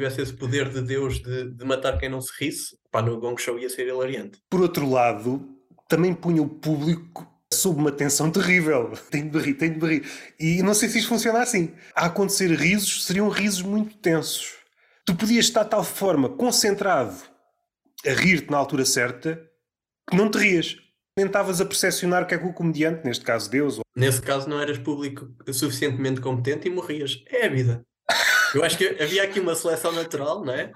tivesse esse poder de Deus de, de matar quem não se risse, pá, no Gong Show ia ser hilariante. Por outro lado, também punha o público sob uma tensão terrível. Tenho de rir, tenho de rir. E não sei se isto funciona assim. A acontecer risos, seriam risos muito tensos. Tu podias estar de tal forma concentrado a rir-te na altura certa que não te rias. Tentavas a percepcionar o que é que o comediante, neste caso Deus. Ou... Nesse caso, não eras público suficientemente competente e morrias. É a vida. Eu acho que havia aqui uma seleção natural, não é?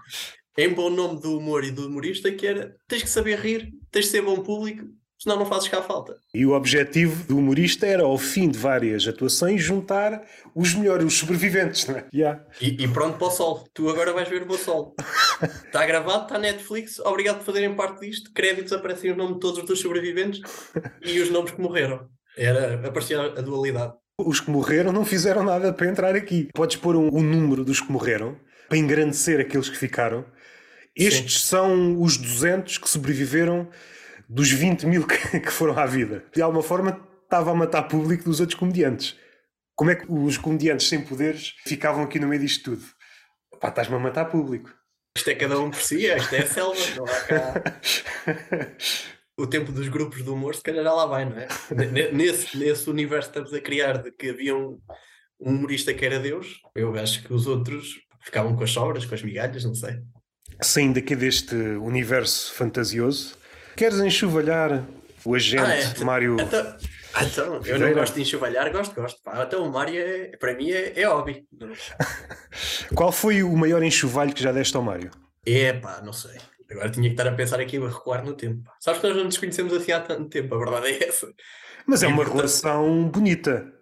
Em bom nome do humor e do humorista, que era tens que saber rir, tens de ser bom público, senão não fazes cá falta. E o objetivo do humorista era, ao fim de várias atuações, juntar os melhores, os sobreviventes, não é? Yeah. E, e, pronto para o sol. Tu agora vais ver o meu sol. Está gravado, está Netflix. Obrigado por fazerem parte disto. Créditos aparecem o nome de todos os sobreviventes e os nomes que morreram. Era, aparecia a dualidade. Os que morreram não fizeram nada para entrar aqui. Podes pôr um, um número dos que morreram para engrandecer aqueles que ficaram. Estes Sim. são os 200 que sobreviveram dos 20 mil que, que foram à vida. De alguma forma, estava a matar público dos outros comediantes. Como é que os comediantes sem poderes ficavam aqui no meio disto tudo? Pá, estás-me a matar público. Isto é cada um por si, isto é a selva, não há cá. o tempo dos grupos de humor, se calhar já lá vai, não é? Nesse, nesse universo que estamos a criar de que havia um, um humorista que era Deus, eu acho que os outros ficavam com as sobras, com as migalhas, não sei. Saindo aqui deste universo fantasioso, Queres enxovalhar o agente ah, é. Mário? Então, então eu não gosto de enxovalhar, gosto, gosto. Pá. Então o Mário, é, para mim, é, é hobby. Qual foi o maior enxovalho que já deste ao Mário? É pá, não sei. Agora tinha que estar a pensar aqui a recuar no tempo. Sabes que nós não nos conhecemos assim há tanto tempo, a verdade é essa. Mas é, é uma relação bonita.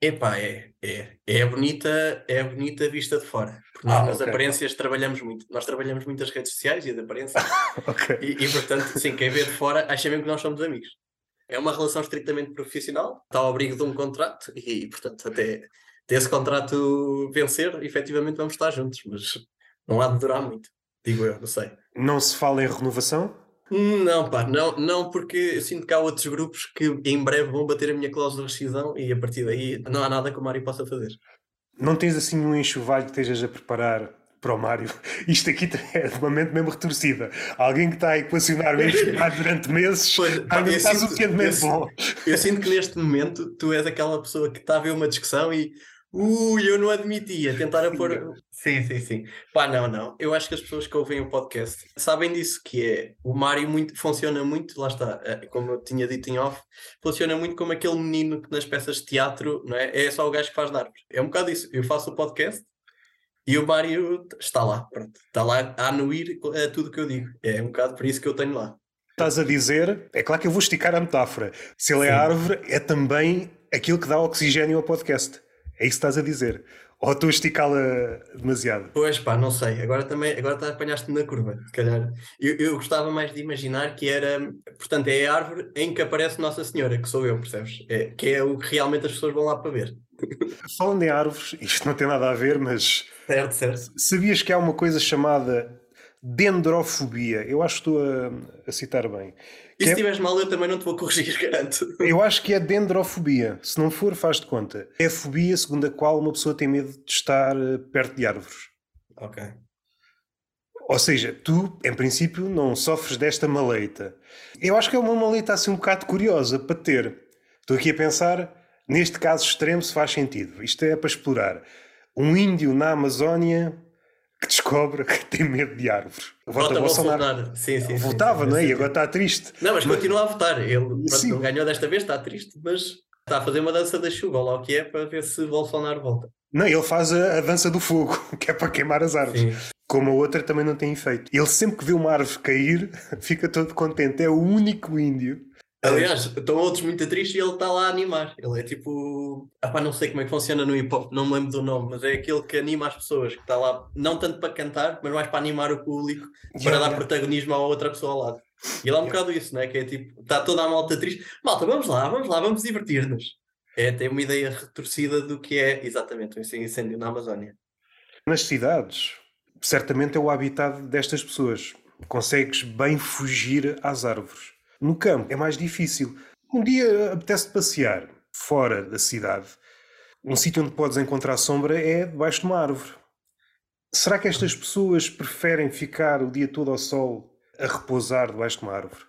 Epá, é, é, é bonita, é bonita vista de fora. Porque nós ah, nas okay. aparências trabalhamos muito. Nós trabalhamos muito as redes sociais e as aparências. okay. e, e, portanto, sim, quem vê de fora acha mesmo que nós somos amigos. É uma relação estritamente profissional, está ao abrigo de um contrato e, portanto, até, até esse contrato vencer, efetivamente vamos estar juntos, mas não há de durar muito, digo eu, não sei. Não se fala em renovação? Não, pá, não, não, porque eu sinto que há outros grupos que em breve vão bater a minha cláusula de rescisão e a partir daí não há nada que o Mário possa fazer. Não tens assim um enxovalho que estejas a preparar para o Mário? Isto aqui é de momento mesmo retorcida. Alguém que está a equacionar o enxovalho durante meses pois, pá, não está suficientemente bom. Eu sinto que neste momento tu és aquela pessoa que está a ver uma discussão e Ui, eu não admitia. Tentar a pôr. Sim, sim, sim. Pá, não, não. Eu acho que as pessoas que ouvem o podcast sabem disso, que é o Mário muito, funciona muito, lá está, eh, como eu tinha dito em off, funciona muito como aquele menino que nas peças de teatro, não é? É só o gajo que faz árvores. É um bocado isso. Eu faço o podcast e o Mário está lá, pronto. Está lá a anuir a tudo que eu digo. É um bocado por isso que eu tenho lá. Estás a dizer, é claro que eu vou esticar a metáfora. Se ele é árvore, é também aquilo que dá oxigênio ao podcast. É isso que estás a dizer. Ou estou a esticá-la demasiado? Pois pá, não sei. Agora também agora tá, apanhaste-me na curva, se calhar. Eu, eu gostava mais de imaginar que era, portanto, é a árvore em que aparece Nossa Senhora, que sou eu, percebes? É, que é o que realmente as pessoas vão lá para ver. Falando em árvores, isto não tem nada a ver, mas. Certo, certo. Sabias que há uma coisa chamada dendrofobia? Eu acho que estou a, a citar bem. E se estiveres é... mal, eu também não te vou corrigir, garanto. Eu acho que é dendrofobia. Se não for, faz de conta. É a fobia segundo a qual uma pessoa tem medo de estar eh, perto de árvores. Ok. Ou seja, tu, em princípio, não sofres desta maleita. Eu acho que é uma maleita assim um bocado curiosa para ter. Estou aqui a pensar, neste caso extremo, se faz sentido. Isto é para explorar. Um índio na Amazónia que descobre que tem medo de árvores. Vota, Vota Bolsonaro. Bolsonaro. Sim, sim, Votava, sim, não é? E agora está triste. Não, mas, mas... continua a votar. Ele pronto, não ganhou desta vez, está triste, mas está a fazer uma dança da chuva, lá o que é, para ver se Bolsonaro volta. Não, ele faz a, a dança do fogo, que é para queimar as árvores. Sim. Como a outra também não tem efeito. Ele sempre que vê uma árvore cair, fica todo contente. É o único índio Aliás, estão outros muito tristes e ele está lá a animar. Ele é tipo. Epá, não sei como é que funciona no hip hop, não me lembro do nome, mas é aquele que anima as pessoas, que está lá, não tanto para cantar, mas mais para animar o público, yeah, para dar yeah. protagonismo a outra pessoa ao lado. E ele é um yeah. bocado isso, né? Que é tipo, está toda a malta triste. Malta, vamos lá, vamos lá, vamos divertir-nos. É, tem uma ideia retorcida do que é exatamente um incêndio na Amazónia. Nas cidades, certamente é o habitat destas pessoas. Consegues bem fugir às árvores no campo é mais difícil. Um dia apetece passear fora da cidade. Um sítio onde podes encontrar sombra é debaixo de uma árvore. Será que estas pessoas preferem ficar o dia todo ao sol a repousar debaixo de uma árvore?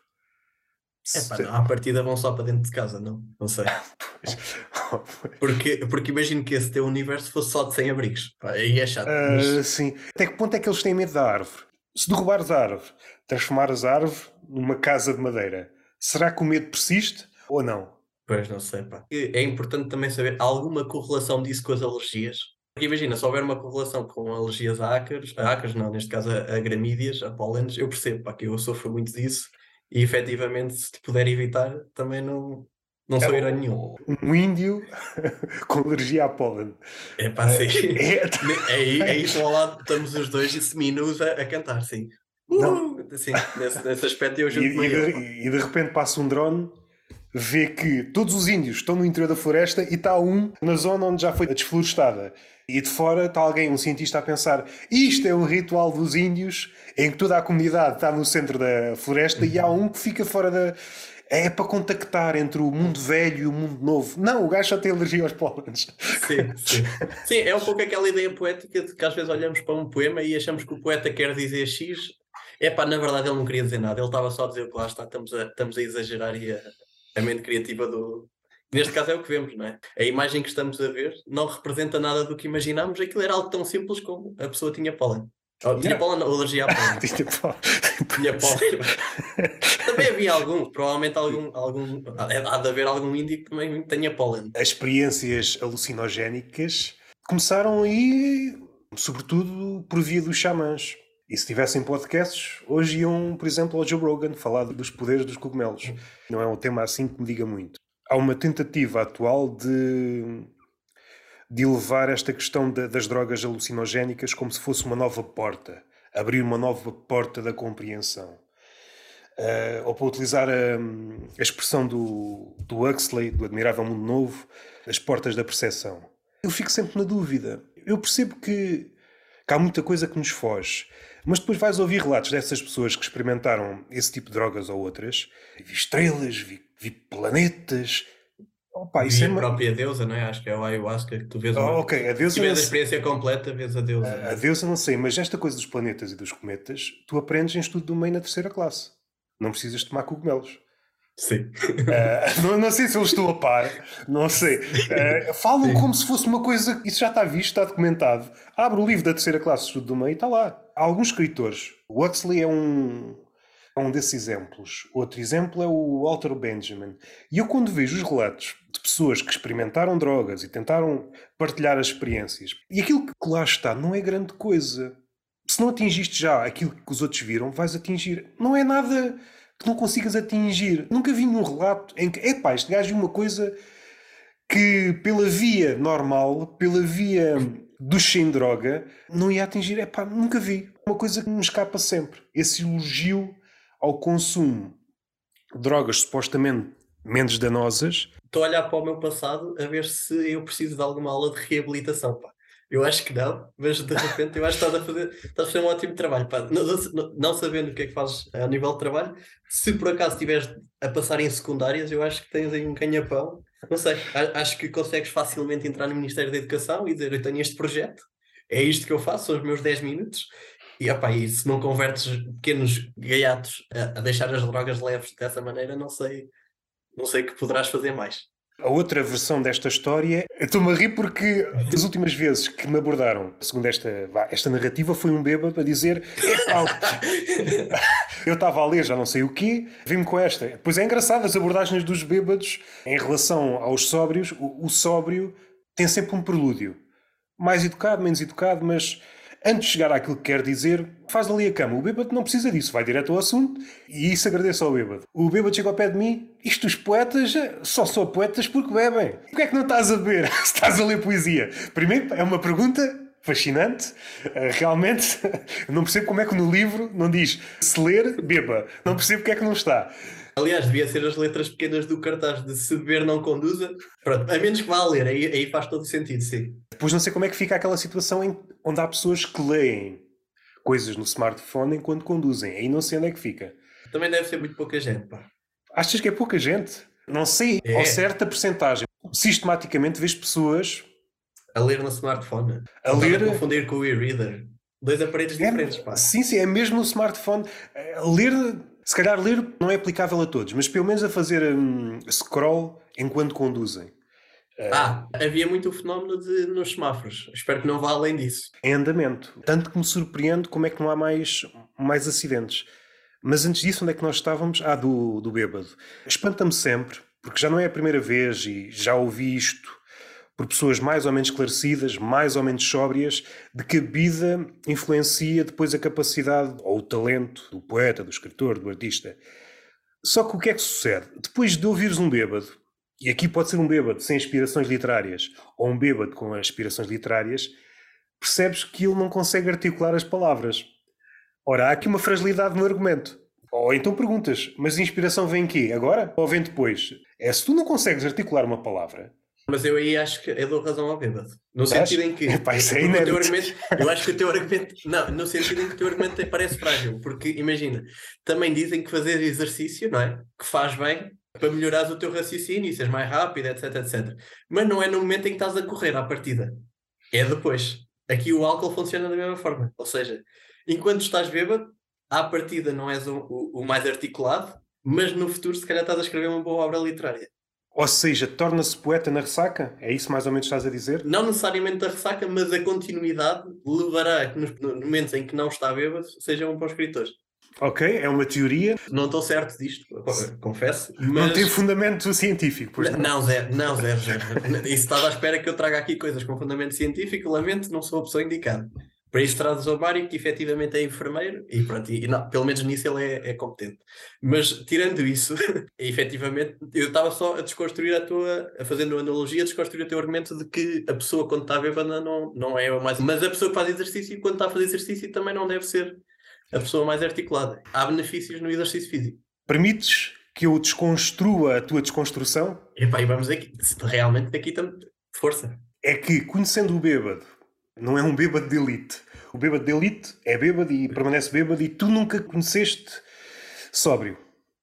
É pá, não, à partida vão só para dentro de casa, não? Não sei. porque, porque imagino que esse teu universo fosse só de sem abrigos. Pá, aí é chato. Uh, mas... Sim. Até que ponto é que eles têm medo da árvore? Se derrubares a árvore, transformares a árvore numa casa de madeira, será que o medo persiste ou não? Pois não sei, pá. É importante também saber alguma correlação disso com as alergias. Porque imagina, se houver uma correlação com alergias a ácaros, a ácaros não, neste caso a, a gramídeas, a pólenes, eu percebo, pá, que eu sofro muito disso e efetivamente se te puder evitar, também não, não sou é herói nenhum. Um índio com alergia a pólen. É pá, sim. É, é, é, é isso ao lado, estamos os dois seminos a, a cantar, sim. Não. Uh, sim, nesse, nesse aspecto eu junto e, e, de, e de repente passa um drone vê que todos os índios estão no interior da floresta e está um na zona onde já foi desflorestada. E de fora está alguém, um cientista, a pensar: isto é um ritual dos índios em que toda a comunidade está no centro da floresta uhum. e há um que fica fora da. É para contactar entre o mundo velho e o mundo novo. Não, o gajo só tem alergia aos pólenes. Sim, sim. sim, é um pouco aquela ideia poética de que às vezes olhamos para um poema e achamos que o poeta quer dizer X. É pá, na verdade ele não queria dizer nada, ele estava só a dizer que lá está, estamos a, estamos a exagerar e a, a mente criativa do, Neste caso é o que vemos, não é? A imagem que estamos a ver não representa nada do que imaginámos, aquilo era algo tão simples como a pessoa tinha pólen. Oh, tinha pólen ou alergia a pólen. tinha pólen. também havia algum, provavelmente algum, algum. Há de haver algum índio que também tenha pólen. As experiências alucinogénicas começaram aí, sobretudo por via dos xamãs. E se tivessem podcasts, hoje iam, por exemplo, ao Joe Rogan falar dos poderes dos cogumelos. Não é um tema assim que me diga muito há uma tentativa atual de, de elevar esta questão de, das drogas alucinogénicas como se fosse uma nova porta, abrir uma nova porta da compreensão. Uh, ou para utilizar a, a, expressão do, do Huxley, do Admirável Mundo Novo, as portas da percepção. Eu fico sempre na dúvida. Eu percebo que, que há muita coisa que nos foge, mas depois vais ouvir relatos dessas pessoas que experimentaram esse tipo de drogas ou outras. Vi estrelas, vi vi planetas. Opa, isso vi é a própria deusa, não é? Acho que é o ayahuasca que tu vês. Uma... Oh, ok, a deusa. Se vês a experiência completa, vês a deusa. A, a deusa não sei, mas esta coisa dos planetas e dos cometas, tu aprendes em estudo do meio na terceira classe. Não precisas tomar cogumelos. Sim. Uh, não, não, sei se eu estou a par, não sei. Uh, falam Sim. como se fosse uma coisa. Isso já está visto, está documentado. Abre o livro da terceira classe de estudo do meio e está lá. Alguns escritores. O Huxley é um, é um desses exemplos. Outro exemplo é o Walter Benjamin. E eu, quando vejo os relatos de pessoas que experimentaram drogas e tentaram partilhar as experiências, e aquilo que lá está não é grande coisa. Se não atingiste já aquilo que os outros viram, vais atingir. Não é nada que não consigas atingir. Nunca vi um relato em que, epá, este gajo viu uma coisa que pela via normal, pela via do sem droga, não ia atingir. Epá, nunca vi. Uma coisa que me escapa sempre. Esse elogio ao consumo de drogas supostamente menos danosas. Estou a olhar para o meu passado a ver se eu preciso de alguma aula de reabilitação. Pá. Eu acho que não, mas de repente eu acho que estás a fazer, estás a fazer um ótimo trabalho. Pá. Não, não, não, sabendo o que é que fazes a nível de trabalho, se por acaso estiveres a passar em secundárias, eu acho que tens aí um ganha-pão. Não sei, acho que consegues facilmente entrar no Ministério da Educação e dizer: Eu tenho este projeto, é isto que eu faço, são os meus 10 minutos, e, opa, e se não convertes pequenos gaiatos a, a, deixar as drogas leves dessa maneira, não sei, não sei o que poderás fazer mais. A outra versão desta história, estou-me a rir porque das últimas vezes que me abordaram, segundo esta, esta narrativa, foi um bêbado a dizer: Eu estava a ler já não sei o quê, vim-me com esta. Pois é engraçado as abordagens dos bêbados em relação aos sóbrios. O, o sóbrio tem sempre um prelúdio. Mais educado, menos educado, mas antes de chegar àquilo que quer dizer, faz ali a cama. O bêbado não precisa disso, vai direto ao assunto e isso agradeço ao bêbado. O bêbado chega ao pé de mim, isto os poetas eh, só são poetas porque bebem. Porquê é que não estás a beber se estás a ler poesia? Primeiro, é uma pergunta fascinante. Eh, realmente, não percebo como é que no livro não diz se ler, beba. Não percebo porque é que não está. Aliás, devia ser as letras pequenas do cartaz de se beber não conduza. Pronto, a menos que vá a ler, aí, aí faz todo sentido, sim. Depois não sei como é que fica aquela situação em, onde há pessoas que leem coisas no smartphone enquanto conduzem. Aí não sei onde é que fica. Também deve ser muito pouca gente, pá. Achas que é pouca gente? Não sei é. ao certa percentagem. Sistematicamente vês pessoas a ler no smartphone. A ler. A confundir com o e-reader. dois aparelhos é, diferentes. Pá. Sim, sim, é mesmo no smartphone. Eh, ler, se calhar ler não é aplicável a todos, mas pelo menos a fazer um, scroll enquanto conduzem. Ah, havia muito o fenómeno de, nos semáforos. Espero que não vá além disso. Em andamento. Tanto que me surpreende como é que não há mais, mais acidentes. Mas antes disso, onde é que nós estávamos? Ah, do, do bêbado. Espanta-me sempre, porque já não é a primeira vez e já ouvi isto por pessoas mais ou menos esclarecidas, mais ou menos sóbrias, de que a bebida influencia depois a capacidade ou o talento do poeta, do escritor, do artista. Só que o que é que sucede? Depois de ouvires um bêbado, e aqui pode ser um bêbado sem inspirações literárias ou um bêbado com aspirações literárias, percebes que ele não consegue articular as palavras. Ora, há aqui uma fragilidade no argumento. Ou então perguntas, mas a inspiração vem quê? Agora ou vem depois? É se tu não consegues articular uma palavra. Mas eu aí acho que eu dou razão ao bêbado. No sentido em que. Epá, isso é teu argumento, eu acho que o teu argumento. Não, no sentido em que o teu argumento parece frágil. Porque imagina, também dizem que fazer exercício, não é? Que faz bem para melhorar o teu raciocínio e seres mais rápido, etc, etc. Mas não é no momento em que estás a correr à partida. É depois. Aqui o álcool funciona da mesma forma. Ou seja, enquanto estás bêbado, à partida não és o, o, o mais articulado, mas no futuro se calhar estás a escrever uma boa obra literária. Ou seja, torna-se poeta na ressaca? É isso mais ou menos que estás a dizer? Não necessariamente a ressaca, mas a continuidade levará a que nos momentos em que não está bêbado seja um para os escritores. Ok, é uma teoria. Não estou certo disto, confesso. Mas... Não tem fundamento científico, pois não? Não, zero, não, zero, zero. E se estás à espera que eu traga aqui coisas com fundamento científico, lamento, não sou a pessoa indicada. Para isso trazes o Mário, que efetivamente é enfermeiro, e pronto, e, não, pelo menos nisso ele é, é competente. Mas tirando isso, efetivamente, eu estava só a desconstruir a tua, a fazendo analogia, a desconstruir o teu argumento de que a pessoa quando está bêbada não, não é mais. Mas a pessoa que faz exercício, quando está a fazer exercício, também não deve ser a pessoa mais articulada. Há benefícios no exercício físico. Permites que eu desconstrua a tua desconstrução? Epá, e vamos aqui, realmente aqui estamos. Força. É que, conhecendo o bêbado, não é um bêbado de elite. O bêbado de elite é bêbado e permanece bêbado e tu nunca conheceste sóbrio.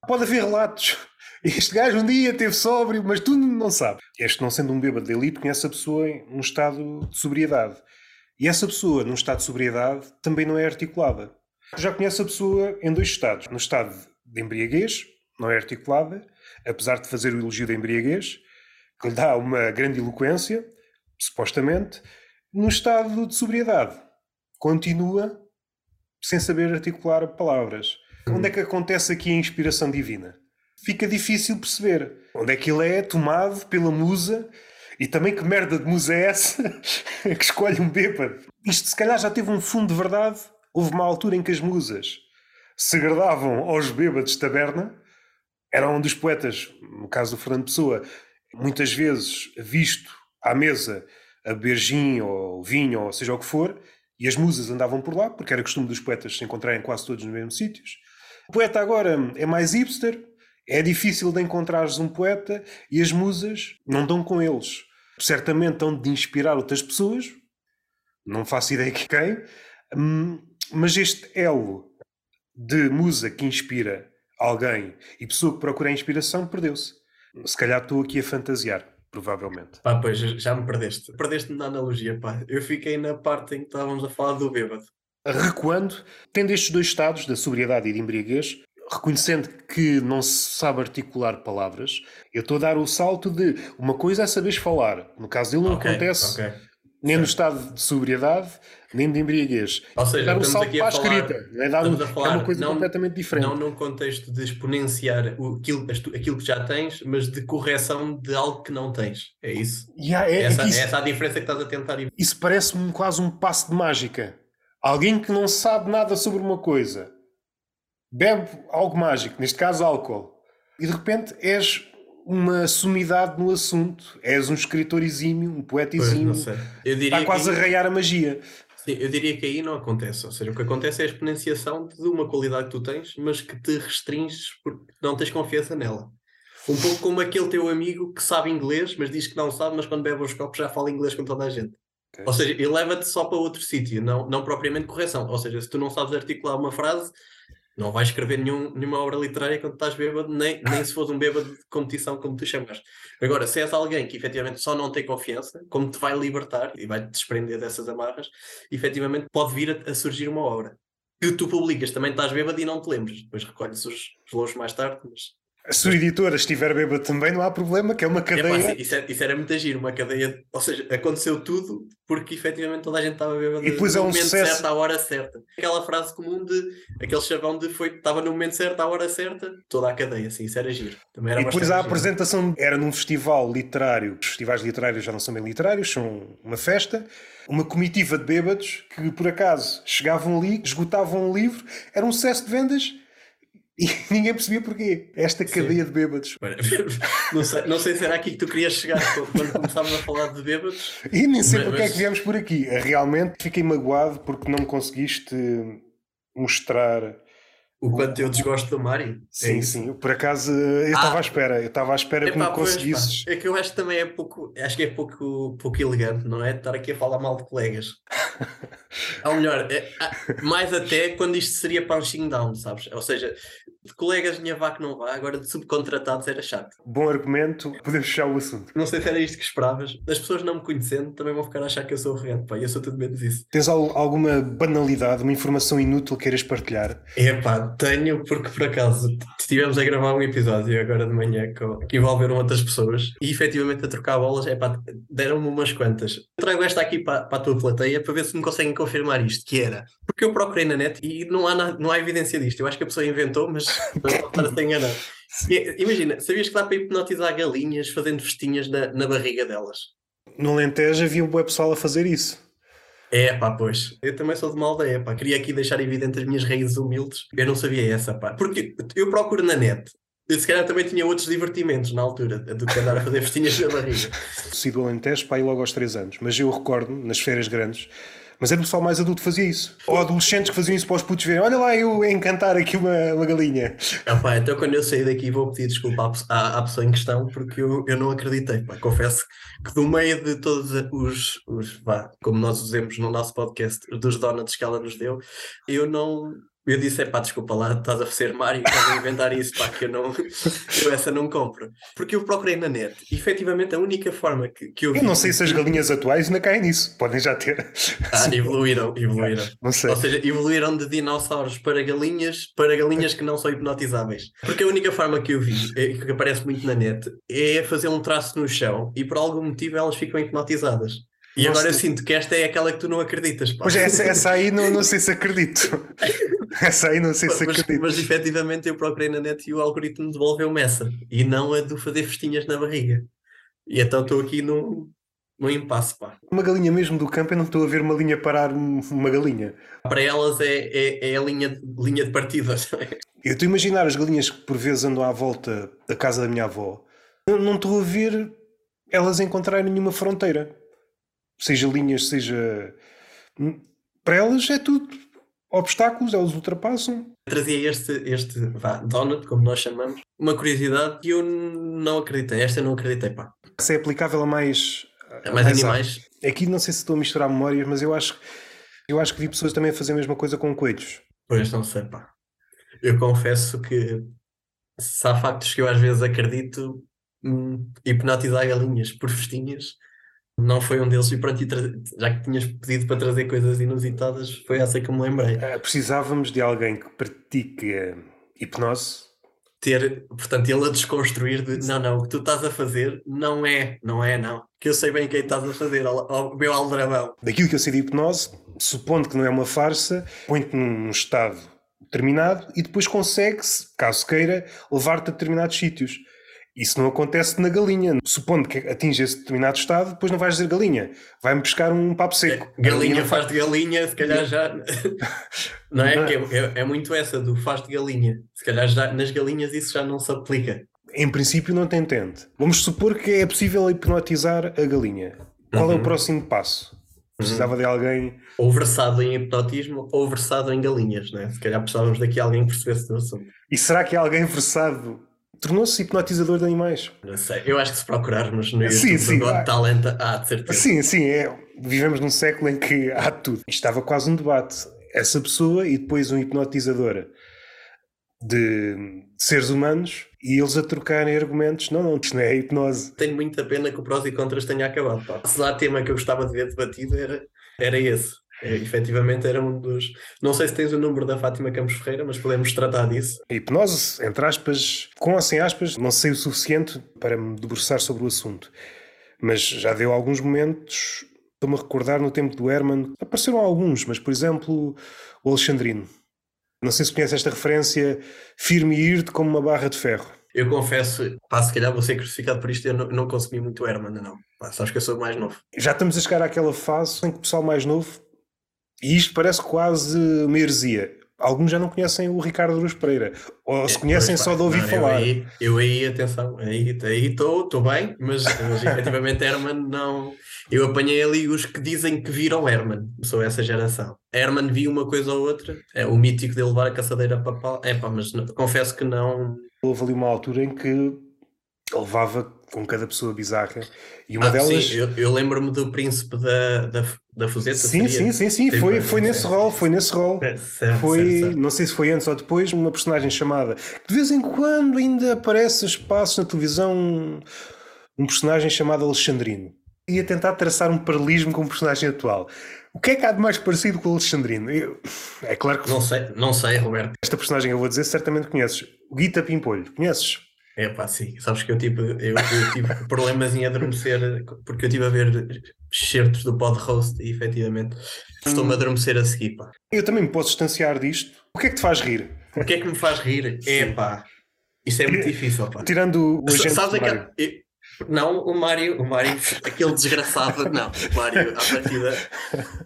Pode haver relatos. Este gajo um dia teve sóbrio, mas tu não sabes. Este, não sendo um bêbado de elite, conhece a pessoa num estado de sobriedade. E essa pessoa, num estado de sobriedade, também não é articulada. Já conhece a pessoa em dois estados. No estado de embriaguez, não é articulada, apesar de fazer o elogio da embriaguez, que lhe dá uma grande eloquência, supostamente, no estado de sobriedade. Continua sem saber articular palavras. Hum. Onde é que acontece aqui a inspiração divina? Fica difícil perceber. Onde é que ele é tomado pela musa e também que merda de musa é essa que escolhe um bêbado? Isto se calhar já teve um fundo de verdade Houve uma altura em que as musas se agradavam aos bêbados de taberna, era um dos poetas, no caso do Fernando Pessoa, muitas vezes visto à mesa a beber gin ou vinho ou seja o que for, e as musas andavam por lá, porque era costume dos poetas se encontrarem quase todos nos mesmos sítios. O poeta agora é mais hipster, é difícil de encontrares um poeta e as musas não dão com eles. Certamente estão de inspirar outras pessoas, não faço ideia de quem, hum, mas este elo de musa que inspira alguém e pessoa que procura a inspiração perdeu-se. Se calhar estou aqui a fantasiar, provavelmente. Pá, pois já me perdeste. Perdeste-me na analogia, pá. Eu fiquei na parte em que estávamos a falar do bêbado. Recuando, tendo estes dois estados, da sobriedade e de embriaguez, reconhecendo que não se sabe articular palavras, eu estou a dar o salto de uma coisa é saberes falar. No caso dele não okay, acontece okay. nem certo. no estado de sobriedade, nem de embriaguez. Ou seja, dar um salto aqui a, falar, escrita. É, dar um, falar, é uma coisa não, completamente diferente. Não num contexto de exponenciar o, aquilo, aquilo que já tens, mas de correção de algo que não tens. É isso? Yeah, é, essa, é, isso, é essa a diferença que estás a tentar. Isso parece-me quase um passo de mágica. Alguém que não sabe nada sobre uma coisa bebe algo mágico, neste caso álcool, e de repente és uma sumidade no assunto. És um escritor exímio, um poeta exímio. Está quase que... a raiar a magia. Sim, eu diria que aí não acontece. Ou seja, o que acontece é a exponenciação de uma qualidade que tu tens, mas que te restringes porque não tens confiança nela. Um pouco como aquele teu amigo que sabe inglês, mas diz que não sabe, mas quando bebe os copos já fala inglês com toda a gente. Okay. Ou seja, ele leva-te só para outro sítio, não, não propriamente correção. Ou seja, se tu não sabes articular uma frase, Não vais escrever nenhum, nenhuma obra literária quando estás bêbado, nem, nem se for um bêbado de competição, como tu chamas. Agora, se és alguém que efetivamente só não tem confiança, como te vai libertar e vai te desprender dessas amarras, efetivamente pode vir a, a surgir uma obra. Que tu publicas, também estás bêbado e não te lembres. Depois recolhes os, os louros mais tarde, mas se o editora estiver bêbado também, não há problema, que é uma cadeia. isso, é, isso, era muito agir, uma cadeia. Ou seja, aconteceu tudo porque efetivamente toda a gente estava bêbada e depois no é um momento sucesso. certo, à hora certa. Aquela frase comum de aquele chavão de foi, estava no momento certo, à hora certa, toda a cadeia, assim, isso era giro. Também era e depois a giro. apresentação era num festival literário. Os festivais literários já não são bem literários, são uma festa. Uma comitiva de bêbados que por acaso chegavam ali, esgotavam um livro, era um sucesso de vendas e ninguém percebia porquê. Esta cadeia Sim. de bêbados. Não sei, não sei se era aqui que tu querias chegar quando começávamos a falar de bêbados. E nem sei mas... porque é que viemos por aqui. Realmente fiquei magoado porque não conseguiste mostrar o quanto eu desgosto do Mário. É sim, é sim. Por acaso eu estava ah, à espera. Eu estava à espera que me conseguisses. Pois, é que eu acho que também é pouco. Acho que é pouco, pouco elegante, não é? Estar aqui a falar mal de colegas. Ou melhor, é, mais até quando isto seria punching down, sabes? Ou seja, de colegas minha vá que não vá, agora de subcontratados era chato. Bom argumento, podemos fechar o assunto. Não sei se era isto que esperavas. As pessoas não me conhecendo também vão ficar a achar que eu sou arrogante, pá, e eu sou tudo menos isso. Tens alguma banalidade, uma informação inútil que queiras partilhar? É pá, tenho, porque por acaso estivemos a gravar um episódio agora de manhã que envolveram outras pessoas e efetivamente a trocar bolas, é pá, deram-me umas quantas. Eu trago esta aqui para, para a tua plateia para ver se me conseguem confirmar isto, que era. Porque eu procurei na net e não há, não há evidência disto. Eu acho que a pessoa inventou, mas para se enganar. Imagina, sabias que dá para hipnotizar galinhas fazendo festinhas na, na barriga delas? No Alentejo havia um bom pessoal a fazer isso. É, pá, pois. Eu também sou de uma aldeia, pá. Queria aqui deixar evidente as minhas raízes humildes. Eu não sabia essa, pá. Porque eu procuro na net. Eu se calhar também tinha outros divertimentos na altura do que andar a fazer festinhas na barriga. Saí do Alentejo, pá, e logo aos 3 anos. Mas eu recordo, nas férias grandes, mas era o pessoal mais adulto que fazia isso. Ou adolescentes que faziam isso para os putos verem. Olha lá, eu encantar aqui uma, uma galinha. Ah, pá, então quando eu sair daqui vou pedir desculpa à, à, pessoa em questão porque eu, eu não acreditei. Pá. Confesso que do meio de todos os, os como nós dizemos no nosso podcast, dos donuts que ela nos deu, eu não, eu disse, é pá, desculpa lá, estás a ser Mário, estás a inventar isso, pá, que eu não, eu essa não compro. Porque eu procurei na net e efetivamente a única forma que, que eu Eu não sei se as galinhas atuais ainda caem nisso, podem já ter. Ah, evoluíram, evoluíram. Não sei. Ou seja, evoluíram de dinossauros para galinhas, para galinhas que não são hipnotizáveis. Porque a única forma que eu vi, é, que aparece muito na net, é fazer um traço no chão e por algum motivo elas ficam hipnotizadas. E agora eu sinto que esta é aquela que tu não acreditas. Pá. Pois é, essa, essa aí não, não sei se acredito. Essa aí não sei se mas, acredito. Mas efetivamente eu procurei na net e o algoritmo devolveu-me essa. E não a de fazer festinhas na barriga. E então estou aqui num, num impasse, pá. Uma galinha mesmo do campo, eu não estou a ver uma linha parar uma galinha. Para elas é, é, é a linha, linha de partida. eu estou a imaginar as galinhas que por vezes andam à volta da casa da minha avó. Eu não estou a ver elas encontrarem nenhuma fronteira seja linhas, seja. Hum, para elas é tudo obstáculos, elas ultrapassam. Trazia este, este vá, donut, como nós chamamos, uma curiosidade que eu não acreditei. Esta eu não acreditei, pá. Se é aplicável a mais. A mais, mais animais? Aqui não sei se estou a misturar memórias, mas eu acho, eu acho que vi pessoas também a fazer a mesma coisa com coelhos. Pois não sei, pá. Eu confesso que se há factos que eu às vezes acredito, hum, hipnotizar galinhas por festinhas não foi um deles e pronto, já que tinhas pedido para trazer coisas inusitadas, foi essa que me lembrei. Uh, precisávamos de alguém que pratique hipnose. Ter, portanto, ele a desconstruir de não, não, o que tu estás a fazer não é, não é, não. Que eu sei bem quem estás a fazer, meu aldrabão. Daquilo que eu sei de hipnose, supondo que não é uma farsa, põe-te num estado determinado e depois consegue-se, caso queira, levar-te a determinados sítios. Isso não acontece na galinha. Supondo que atinge esse determinado estado, depois não vais dizer galinha. Vai-me pescar um papo seco. É, galinha, galinha faz de galinha, se calhar já. não é? é? é? é? muito essa do faz de galinha. Se calhar já, nas galinhas isso já não se aplica. Em princípio não te entende. Vamos supor que é possível hipnotizar a galinha. Qual uhum. é o uhum. próximo passo? Precisava uhum. de alguém. Ou versado em hipnotismo ou versado em galinhas, né? Se calhar precisávamos daqui alguém que percebesse do assunto. E será que é alguém versado tornou-se hipnotizador de animais. Não sei, eu acho que se procurarmos no YouTube sim, sim, Got Talent, há de certeza. Sim, sim, é. vivemos num século em que há tudo. Estava quase um debate. Essa pessoa e depois um hipnotizador de seres humanos e eles a trocarem argumentos. Não, não, isto não é hipnose. Tenho muita pena que o prós e contras tenha acabado. Pá. Se lá tema que eu gostava de ver debatido era, era esse. É, efetivamente era um dos. Não sei se tens o número da Fátima Campos Ferreira, mas podemos tratar disso. A hipnose, entre aspas, com ou sem aspas, não sei o suficiente para me debruçar sobre o assunto. Mas já deu alguns momentos. Estou-me a recordar no tempo do Herman. Apareceram alguns, mas por exemplo, o Alexandrino. Não sei se conhece esta referência, firme e irte como uma barra de ferro. Eu confesso, pá, se calhar vou ser crucificado por isto, eu não, não consumi muito Herman, não. Pá, sabes que eu sou mais novo. Já estamos a chegar àquela fase em que o pessoal mais novo, e isto parece quase uma heresia, alguns já não conhecem o Ricardo Luz Pereira, ou se é, conhecem pois, só de ouvir não, falar. Eu aí, eu aí, atenção, aí estou bem, mas, mas efetivamente Herman não. Eu apanhei ali os que dizem que viram Herman, sou essa geração. Herman viu uma coisa ou outra, é o mítico de levar a caçadeira para pau. É pá, mas não, confesso que não. Houve ali uma altura em que levava com cada pessoa bizarra. E uma ah, delas. Sim, eu, eu lembro-me do príncipe da, da, da Fuseta. Sim, sim, sim, sim. Foi, foi nesse rol, foi nesse rol. Certo, foi, não sei se foi antes ou depois, uma personagem chamada. De vez em quando ainda aparece espaços na televisão um, um personagem chamado Alexandrino. Ia tentar traçar um paralelismo com o personagem atual. O que é que há de mais parecido com o Alexandrino? Eu, é claro que. Não sei, não sei, Roberto. Esta personagem eu vou dizer, certamente conheces. O Guita Pimpolho, conheces? É pá, sim. Sabes que eu tive, eu, eu tive problemas em adormecer porque eu estive a ver excertos do pod host e efetivamente estou-me a adormecer a seguir, pá. Eu também me posso distanciar disto. O que é que te faz rir? O que é que me faz rir? É pá. Isso é muito difícil, pá. Tirando o agente Sabes aquele, não, o Mário, o Mário, aquele desgraçado, não. O Mário, à partida,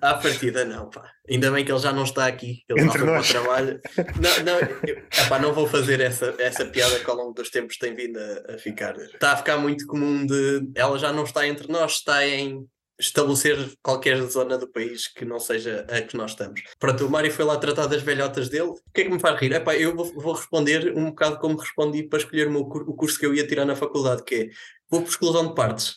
à partida não, pá. Ainda bem que ele já não está aqui, ele Entre já foi para o trabalho. Não, não, eu, epá, não vou fazer essa, essa piada que ao longo dos tempos tem vindo a, a ficar. Está a ficar muito comum de. Ela já não está entre nós, está em estabelecer qualquer zona do país que não seja a que nós estamos. Pronto, o Mário foi lá tratar das velhotas dele. O que é que me faz rir? Epá, eu vou, vou responder um bocado como respondi para escolher o, meu, o curso que eu ia tirar na faculdade, que é vou por exclusão de partes.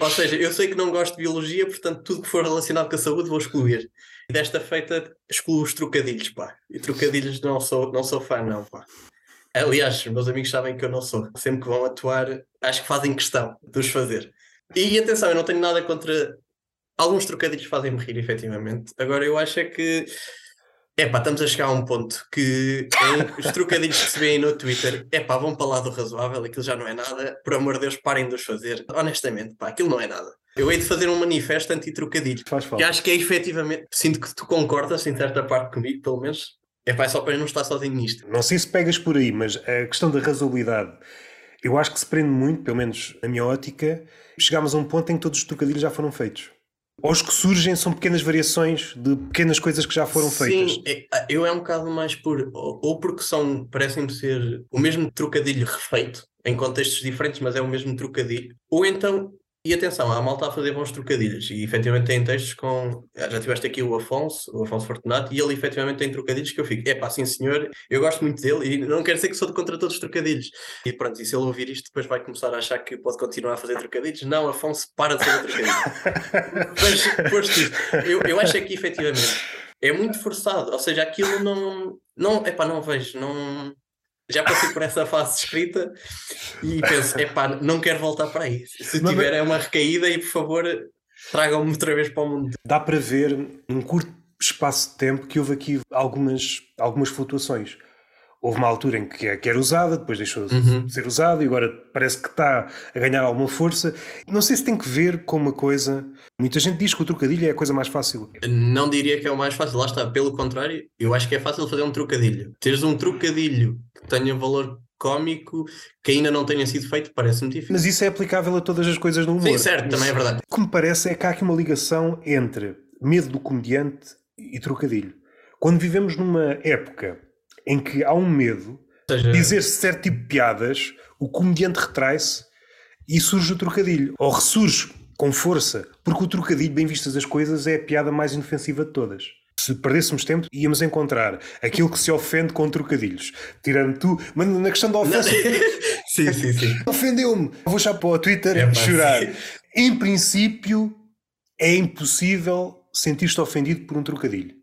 Ou seja, eu sei que não gosto de biologia, portanto, tudo que for relacionado com a saúde vou excluir. E desta feita, excluo os trocadilhos, pá. E trocadilhos não sou, não sou fã, não, pá. Aliás, meus amigos sabem que eu não sou. Sempre que vão atuar, acho que fazem questão de os fazer. E atenção, eu não tenho nada contra. Alguns trocadilhos fazem-me rir, efetivamente. Agora, eu acho é que. É pá, estamos a chegar a um ponto que os trocadilhos que se veem no Twitter, é pá, vão para lá do razoável, aquilo já não é nada. Por amor de Deus, parem de os fazer. Honestamente, pá, aquilo não é nada. Eu hei de fazer um manifesto anti-trocadilhos. Faz falta. Que acho que é efetivamente. Sinto que tu concordas em certa parte comigo, pelo menos. É pá, é só para eu não estar sozinho nisto. Não sei se pegas por aí, mas a questão da razoabilidade eu acho que se prende muito, pelo menos na minha ótica, chegámos a um ponto em que todos os trocadilhos já foram feitos. Ou os que surgem são pequenas variações de pequenas coisas que já foram Sim, feitas. Sim, é, eu é um bocado mais por. Ou porque são, parecem ser o mesmo trocadilho refeito, em contextos diferentes, mas é o mesmo trocadilho. Ou então e atenção, a malta a fazer bons trocadilhos e efetivamente tem textos com. Já tiveste aqui o Afonso, o Afonso Fortunato, e ele efetivamente tem trocadilhos que eu fico, é pá, sim senhor, eu gosto muito dele e não quero dizer que sou contra todos os trocadilhos. E pronto, e se ele ouvir isto, depois vai começar a achar que pode continuar a fazer trocadilhos. Não, Afonso, para de fazer trocadilhos. Mas, posto isto, eu, eu acho é que efetivamente é muito forçado, ou seja, aquilo não. não epá, não vejo, não já passei por essa fase escrita e penso, epá, não quero voltar para aí. Se tiver é uma recaída e por favor tragam-me outra vez para o mundo. Dá para ver num curto espaço de tempo que houve aqui algumas, algumas flutuações. Houve uma altura em que, que era usada, depois deixou de uhum. ser usada e agora parece que está a ganhar alguma força. Não sei se tem que ver com uma coisa. Muita gente diz que o trocadilho é a coisa mais fácil. Não diria que é o mais fácil, lá está. Pelo contrário, eu acho que é fácil fazer um trocadilho. Teres um trocadilho que tenha valor cómico que ainda não tenha sido feito, parece-me difícil. Mas isso é aplicável a todas as coisas no humor. Sim, certo, também é verdade. O que me parece é que há aqui uma ligação entre medo do comediante e trocadilho. Quando vivemos numa época em que há um medo de dizer certo tipo de piadas, o comediante retrai-se e surge o trocadilho. Ou ressurge com força, porque o trocadilho, bem vistas as coisas, é a piada mais inofensiva de todas. Se perdêssemos tempo, íamos encontrar aquilo que se ofende com trocadilhos. Tirando tu, mas na questão da ofensa. sim, sim, sim. Ofendeu-me. Vou já para o Twitter é, chorar. Em princípio, é impossível sentir-te ofendido por um trocadilho.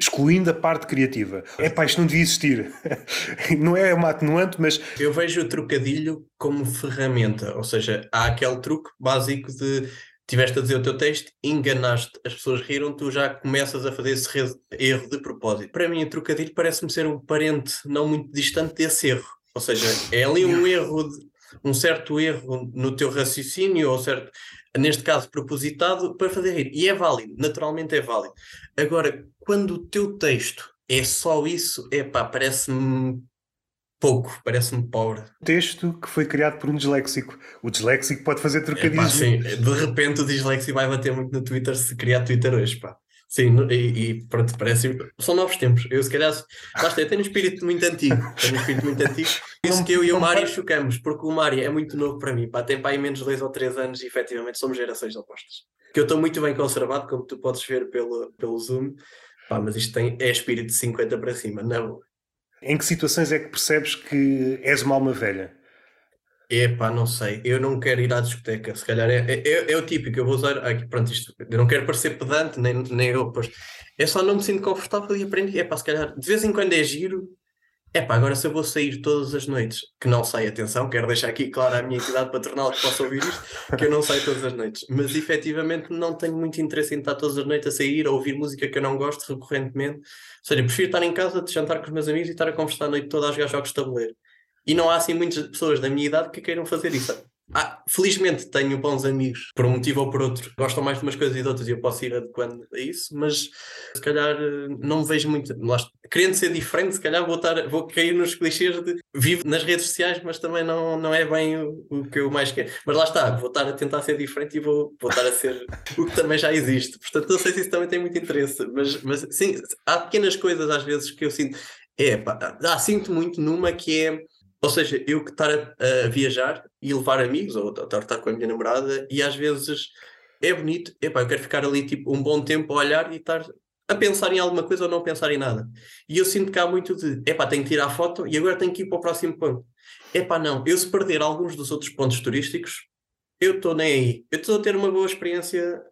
Excluindo a parte criativa. É pá, isto não devia existir. não é uma atenuante, mas. Eu vejo o trocadilho como ferramenta, ou seja, há aquele truque básico de tiveste a dizer o teu texto, enganaste, as pessoas riram, tu já começas a fazer esse erro de propósito. Para mim, o trocadilho parece-me ser um parente não muito distante desse erro. Ou seja, é ali um erro, de, um certo erro no teu raciocínio, ou certo, neste caso propositado, para fazer rir. E é válido, naturalmente é válido. Agora, quando o teu texto é só isso, é pá, parece-me pouco, parece-me pobre. Texto que foi criado por um disléxico. O disléxico pode fazer trocadilhos. sim, de repente o disléxico vai bater muito no Twitter se criar Twitter hoje, pá. Sim, e, e, pronto, parece. São novos tempos. Eu, se calhar, basta, eu tenho um espírito muito antigo. Tenho um espírito muito antigo. Isso que eu e o Mário chocamos, porque o Mário é muito novo para mim. Pá, tem para aí menos de dois ou três anos e efetivamente somos gerações opostas. Que eu estou muito bem conservado, como tu podes ver pelo, pelo Zoom. Pá, mas isto tem, é espírito de 50 para cima, não. Em que situações é que percebes que és uma alma velha? Epá, não sei, eu não quero ir à discoteca, se calhar é, é, é, é o típico, eu vou usar aqui, pronto, isto, eu não quero parecer pedante, nem, nem eu, pois, é só não me sinto confortável e aprendi, epá, se calhar, de vez em quando é giro, epá, agora se eu vou sair todas as noites, que não sai, atenção, quero deixar aqui claro a minha entidade patronal que possa ouvir isto, que eu não saio todas as noites, mas efetivamente não tenho muito interesse em estar todas as noites a sair, a ouvir música que eu não gosto recorrentemente, ou seja, prefiro estar em casa, de jantar com os meus amigos e estar a conversar a noite toda a jogar jogos de tabuleiro. E não há assim muitas pessoas da minha idade que queiram fazer isso. Ah, felizmente tenho bons amigos, por um motivo ou por outro, gostam mais de umas coisas e de outras e eu posso ir adequando a isso, mas se calhar eh, não me vejo muito. Querendo ser diferente, se calhar vou, estar, vou cair nos clichês de vivo nas redes sociais, mas também não, não é bem o, o que eu mais quero. Mas lá está, vou estar a tentar ser diferente e vou, vou estar a ser o que também já existe. Portanto, não sei se isso também tem muito interesse, mas, mas sim, há pequenas coisas às vezes que eu sinto. É, pá, ah, sinto muito numa que é ou seja, eu que estar a, a, viajar e levar amigos, ou estar, estar com a minha namorada, e às vezes é bonito, epá, eu quero ficar ali tipo um bom tempo a olhar e estar a pensar em alguma coisa ou não pensar em nada. E eu sinto que há muito de, epá, tenho que tirar a foto e agora tenho que ir para o próximo ponto. Epá, não, eu se perder alguns dos outros pontos turísticos, eu estou nem aí. Eu estou a ter uma boa experiência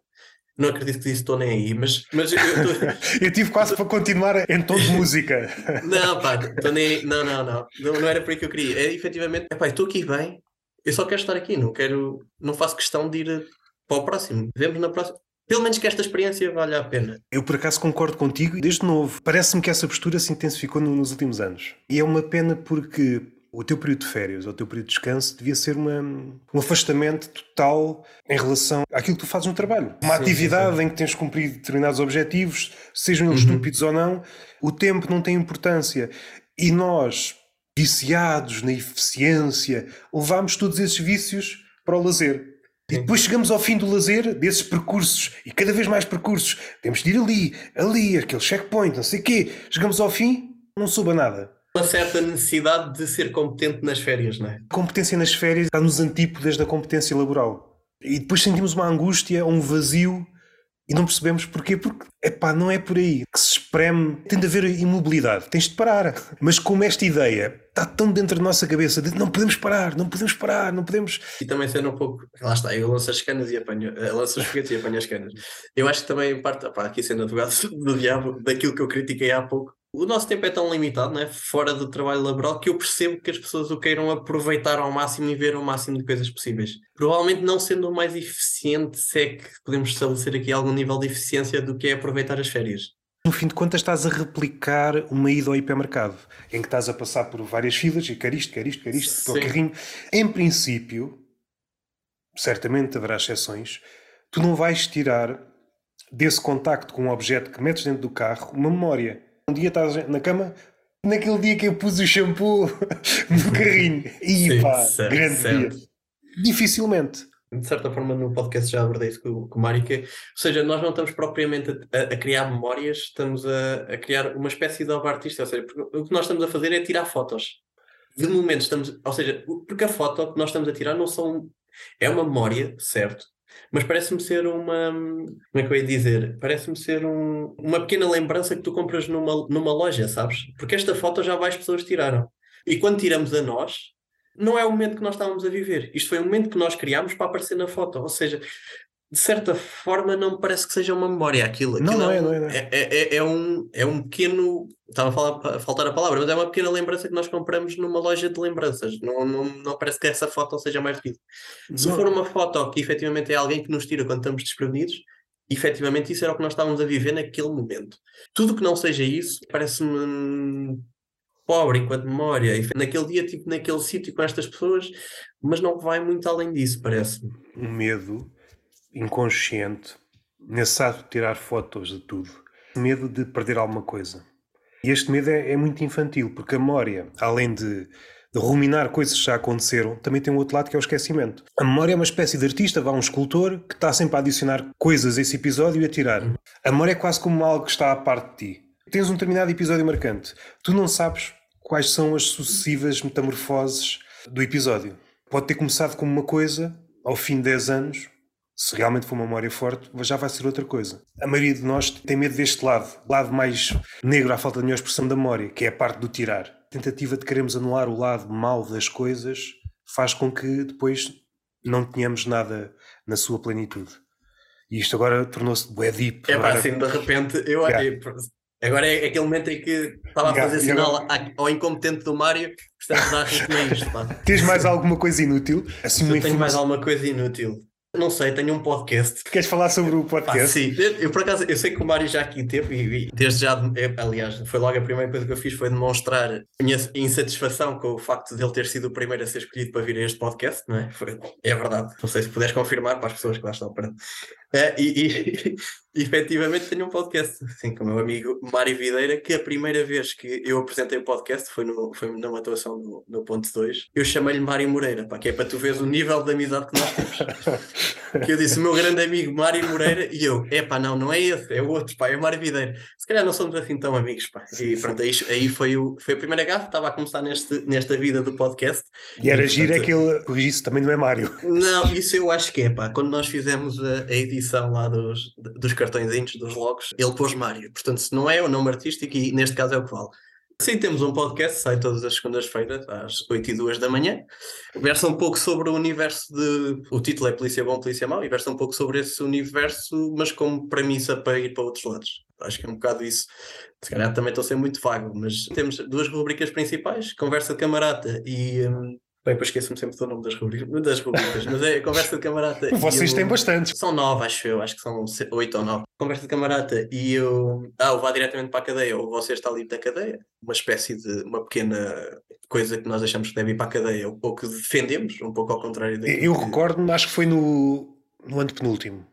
não acredito que estou nem aí, mas, mas eu, tô... eu tive quase para continuar em tom de música. não, pá, estou nem aí. Não, não, não, não. Não era por aí que eu queria. É efetivamente, epá, estou aqui bem, eu só quero estar aqui, não quero, não faço questão de ir para o próximo. Vemos na próxima. Pelo menos que esta experiência valha a pena. Eu por acaso concordo contigo e desde novo. Parece-me que essa postura se intensificou nos últimos anos. E é uma pena porque o teu período de férias ou o teu período de descanso devia ser uma, um afastamento total em relação àquilo que tu fazes no trabalho. Uma sim, atividade sim, sim. em que tens cumprido determinados objetivos, sejam eles uhum. estúpidos ou não, o tempo não tem importância. E nós, viciados na eficiência, levamos todos esses vícios para o lazer. E depois chegamos ao fim do lazer, desses percursos, e cada vez mais percursos. Temos de ir ali, ali, aquele checkpoint, não sei o quê. Chegamos ao fim, não suba nada uma certa necessidade de ser competente nas férias, não é? competência nas férias está nos antípodas da competência laboral. E depois sentimos uma angústia, um vazio e não percebemos porquê. Porque, epá, não é por aí que se espreme. Tem de haver imobilidade, tens de parar. Mas como esta ideia está tão dentro da nossa cabeça de não podemos parar, não podemos parar, não podemos. E também sendo um pouco. Lá está, eu lanço as canas e apanho. Eh, lanço os foguetes e apanho as canas. Eu acho que também parte, opá, aqui sendo advogado do diabo, daquilo que eu critiquei há pouco, o nosso tempo é tão limitado, né? fora do trabalho laboral, que eu percebo que as pessoas o queiram aproveitar ao máximo e ver o máximo de coisas possíveis. Provavelmente não sendo o mais eficiente, se é que podemos estabelecer aqui algum nível de eficiência do que é aproveitar as férias. No fim de contas, estás a replicar uma ida ao hipermercado, em que estás a passar por várias filas e quer isto, quer isto, quer isto, pelo carrinho. Em princípio, certamente haverá exceções, tu não vais tirar desse contacto com um objeto que metes dentro do carro uma memória um dia estás na cama, naquele dia que eu pus o shampoo no carrinho. E Sim, pá, certo, grande certo. dia. Dificilmente. De certa forma, no podcast já abordei isso com, com o Mário, que, ou seja, nós não estamos propriamente a, a criar memórias, estamos a, a, criar uma espécie de obra artista, ou seja, o que nós estamos a fazer é tirar fotos. De momento estamos, ou seja, porque a foto que nós estamos a tirar não são, é uma memória, certo, mas parece-me ser uma. Como é que eu ia dizer? Parece-me ser um, uma pequena lembrança que tu compras numa, numa loja, sabes? Porque esta foto já várias pessoas tiraram. E quando tiramos a nós, não é o momento que nós estávamos a viver. Isto foi o momento que nós criámos para aparecer na foto. Ou seja, de certa forma não me parece que seja uma memória aquilo. aquilo não, não, é, é, não, é, não é. É, é, é, um, é um pequeno. Estava a, falar, a faltar a palavra, mas é uma pequena lembrança que nós compramos numa loja de lembranças. Não, não, não parece que essa foto seja mais do que isso. Se for uma foto que efetivamente é alguém que nos tira quando estamos desprevenidos, efetivamente isso era o que nós estávamos a viver naquele momento. Tudo que não seja isso parece-me pobre enquanto memória. E naquele dia, tipo, naquele sítio com estas pessoas, mas não vai muito além disso, parece-me. Um medo inconsciente, necessário de tirar fotos de tudo. Medo de perder alguma coisa. E este medo é, é muito infantil, porque a memória, além de, de, ruminar coisas que já aconteceram, também tem um outro lado que é o esquecimento. A memória é uma espécie de artista, vá um escultor, que está sempre a adicionar coisas a esse episódio e a tirar. A memória é quase como algo que está à parte de ti. Tens um determinado episódio marcante. Tu não sabes quais são as sucessivas metamorfoses do episódio. Pode ter começado como uma coisa, ao fim de 10 anos, se realmente for uma memória forte, já vai ser outra coisa. A maioria de nós tem medo deste lado, lado mais negro à falta de melhor expressão da memória, que é a parte do tirar. A tentativa de queremos anular o lado mau das coisas faz com que depois não tenhamos nada na sua plenitude. E isto agora tornou-se bué deep. É pá, assim, de repente, eu olhei, Agora é aquele momento em que estava a fazer sinal agora... ao incompetente do Mário, dar ritmo a isto. Pá. Tens mais alguma coisa inútil? Assim, eu tenho mais alguma coisa inútil. Não sei, tenho um podcast. Queres falar sobre o podcast? Ah, sim, eu por acaso, eu sei que o Mário já aqui teve e, desde já, aliás, foi logo a primeira coisa que eu fiz foi demonstrar a minha insatisfação com o facto de ele ter sido o primeiro a ser escolhido para vir a este podcast, não é? Foi, é verdade. Não sei se puderes confirmar para as pessoas que lá estão. É, e, e, e efetivamente tenho um podcast, assim, com o meu amigo Mário Videira, que a primeira vez que eu apresentei o podcast foi, no, foi numa atuação no, no Ponto 2. Eu chamei-lhe Mário Moreira, pá, que é para tu veres o nível de amizade que nós temos. que eu disse, o meu grande amigo Mário Moreira, e eu, é pá, não, não é esse, é o outro, pá, é o Mário Videira. Se calhar não somos assim tão amigos, pá. E pronto, aí, aí foi, o, foi a primeira gafa, estava a começar neste, nesta vida do podcast. E era giro é que ele corrigisse também não é Mário. Não, isso eu acho que é, pá, quando nós fizemos a, a edição edição lá dos, dos cartõezinhos, dos logos, ele pôs Mário. Portanto, se não é o nome artístico, e neste caso é o que vale. Sim, temos um podcast, sai todas as segundas-feiras, às 8 e 2 da manhã. Versa um pouco sobre o universo de. O título é Polícia Bom, Polícia Mau, e versa um pouco sobre esse universo, mas como premissa para ir para outros lados. Acho que é um bocado isso. Se calhar também estou a ser muito vago, mas temos duas rubricas principais: Conversa de Camarata e. Um, Bem, depois esqueço-me sempre do nome das rubricas, das rubricas mas é Conversa de Camarata. Vocês têm bastantes. São nove, acho eu, acho que são oito ou nove. Conversa de Camarata e eu. Ah, o Vá Diretamente para a Cadeia, ou Você Está Livre da Cadeia, uma espécie de. uma pequena coisa que nós achamos que deve ir para a cadeia, ou que defendemos, um pouco ao contrário daquilo. Eu recordo-me, acho que foi no, no ano penúltimo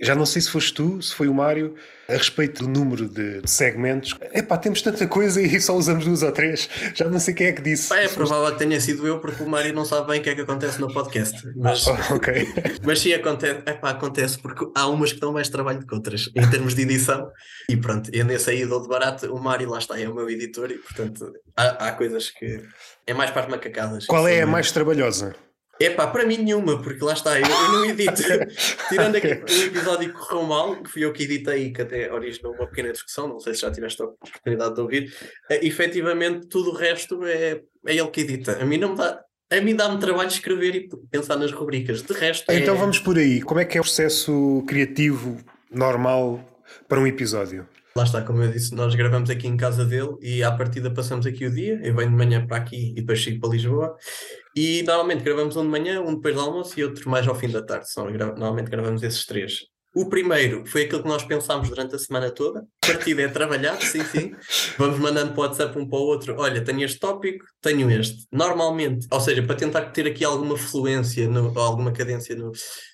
já não sei se foste tu, se foi o Mário, a respeito do número de segmentos. Epá, temos tanta coisa e só usamos duas ou três. Já não sei quem é que disse. é provável que tenha sido eu, porque o Mário não sabe bem o que é que acontece no podcast. Mas, oh, okay. mas sim, acontece, epá, acontece porque há umas que dão mais trabalho do que outras, em termos de edição. E pronto, eu nesse aí dou de barato, o Mário lá está, é o meu editor, e portanto há, há coisas que. É mais para as macacadas. Qual é a mais trabalhosa? É pá, para mim nenhuma, porque lá está, eu, eu não edito. Tirando um episódio que correu mal, que fui eu que editei, que até originou uma pequena discussão, não sei se já tiveste a oportunidade de ouvir. Uh, efetivamente, tudo o resto é, é ele que edita. A mim não me dá. A mim dá-me trabalho escrever e pensar nas rubricas. De resto. Então é... vamos por aí. Como é que é o processo criativo normal para um episódio? Lá está, como eu disse, nós gravamos aqui em casa dele e à partida passamos aqui o dia. Eu venho de manhã para aqui e depois chego para Lisboa. E normalmente gravamos um de manhã, um depois do almoço e outro mais ao fim da tarde. São, normalmente gravamos esses três. O primeiro foi aquilo que nós pensámos durante a semana toda. A partida é trabalhar, sim, sim. Vamos mandando para o WhatsApp um para o outro. Olha, tenho este tópico, tenho este. Normalmente, ou seja, para tentar ter aqui alguma fluência, no, ou alguma cadência no,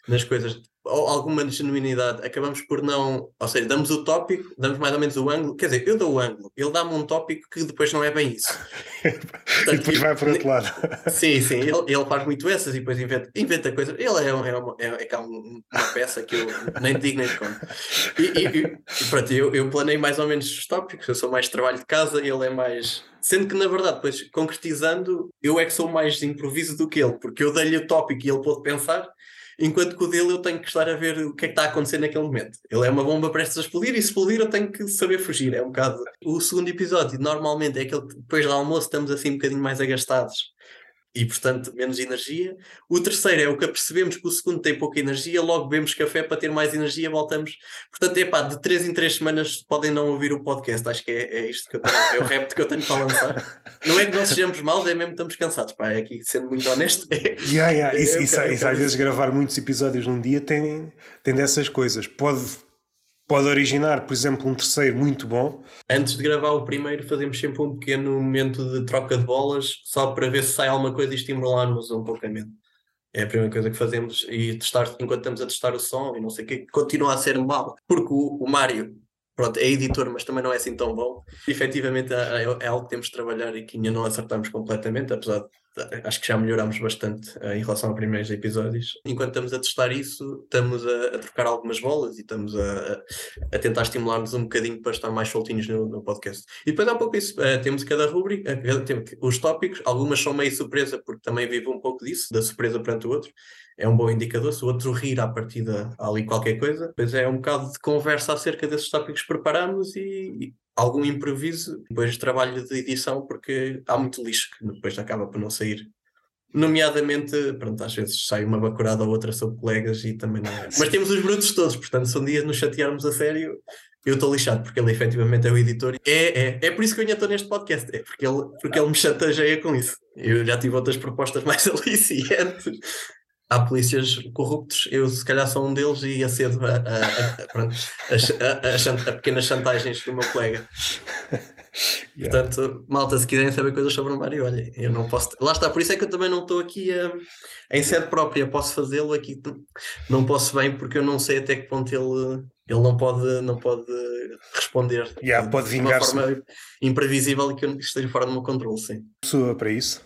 nas coisas, alguma genuinidade, acabamos por não. Ou seja, damos o tópico, damos mais ou menos o ângulo. Quer dizer, eu dou o ângulo, ele dá-me um tópico que depois não é bem isso. Portanto, e depois vai para outro lado. Sim, sim, ele, ele faz muito essas e depois inventa, inventa coisas. Ele é, é, uma, é, é, uma peça que eu nem digo nem conto. E, e, e pronto, eu, eu planei mais ou menos os tópicos, eu sou mais trabalho de casa, ele é mais. Sendo que, na verdade, depois concretizando, eu é que sou mais improviso do que ele, porque eu dei-lhe o tópico e ele pôde pensar enquanto que o dele eu tenho que estar a ver o que é que está a acontecer naquele momento. Ele é uma bomba prestes a explodir e se explodir eu tenho que saber fugir. É um bocado. O segundo episódio, normalmente, é aquele que depois do almoço estamos assim um bocadinho mais agastados e, portanto, menos energia. O terceiro é o que apercebemos que o segundo tem pouca energia, logo bebemos café para ter mais energia, voltamos. Portanto, é pá, de três em três semanas podem não ouvir o podcast. Acho que é, é isto que eu tenho, é o repto que eu tenho para lançar. Não é que não sejamos mal, é mesmo que estamos cansados. Pá, é aqui, sendo muito honesto. É, yeah, yeah. Isso, é, isso, isso, às vezes gravar muitos episódios num dia tem, tem dessas coisas. Pode pode originar, por exemplo, um terceiro muito bom. Antes de gravar o primeiro, fazemos sempre um pequeno momento de troca de bolas, só para ver se sai alguma coisa e estimularmos um pouco a mente. É a primeira coisa que fazemos e testar, enquanto estamos a testar o som e não sei o que, continua a ser mal, porque o, o Mário pronto, é editor, mas também não é assim tão bom. Efetivamente é, é, algo que temos de trabalhar e que ainda não acertamos completamente, apesar de acho que já melhorámos bastante uh, em relação a primeiros episódios. Enquanto estamos a testar isso, estamos a, a trocar algumas bolas e estamos a, a, tentar estimular-nos um bocadinho para estar mais soltinhos no, no podcast. E depois há um pouco isso, uh, temos cada rubrica, uh, temos os tópicos, algumas são meio surpresa, porque também vivo um pouco disso, da surpresa perante o outro. É um bom indicador, se o outro rir à partida ali qualquer coisa, depois é um bocado de conversa acerca desses tópicos que preparamos e, algum improviso, depois trabalho de edição, porque há muito lixo que depois acaba por não sair. Nomeadamente, pronto, às vezes sai uma bacurada ou outra sobre colegas e também não é. Mas temos os brutos todos, portanto, se um dia nos chatearmos a sério, eu estou lixado, porque ele efetivamente é o editor. É, é, é por isso que eu ainda estou neste podcast, é porque ele, porque ele me chateia com isso. Eu já tive outras propostas mais aliciantes há polícias corruptos, eu se calhar sou um deles e acedo a, a, a, a, pequenas chantagens do meu colega. Portanto, malta, se quiserem saber coisas sobre o Mário, olha, eu não posso. Lá está, por isso é que eu também não estou aqui em sede própria, posso fazê-lo aqui, não posso bem, porque eu não sei até que ponto ele, ele não, pode, não pode responder yeah, pode de uma forma imprevisível que esteja fora do meu controle, sim. Pessoa para isso?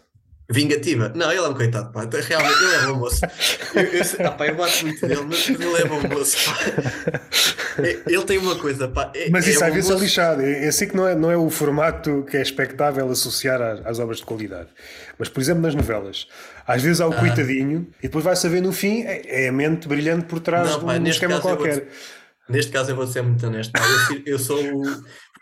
Vingativa? Não, ele é um coitado, pá. Realmente, ele é bom moço. Eu, eu, ah, pá, eu bato muito dele, mas ele é bom moço, pá. É, ele tem uma coisa, pá. É, mas isso é às vezes é moço... é lixado. Eu sei que não é, não é o formato que é expectável associar às, às, obras de qualidade. Mas, por exemplo, nas novelas, às vezes há o ah. coitadinho e depois vai saber no fim, é, é a mente brilhante por trás não, de um esquema qualquer. Neste caso eu vou ser muito honesto. Pá. Eu, eu sou,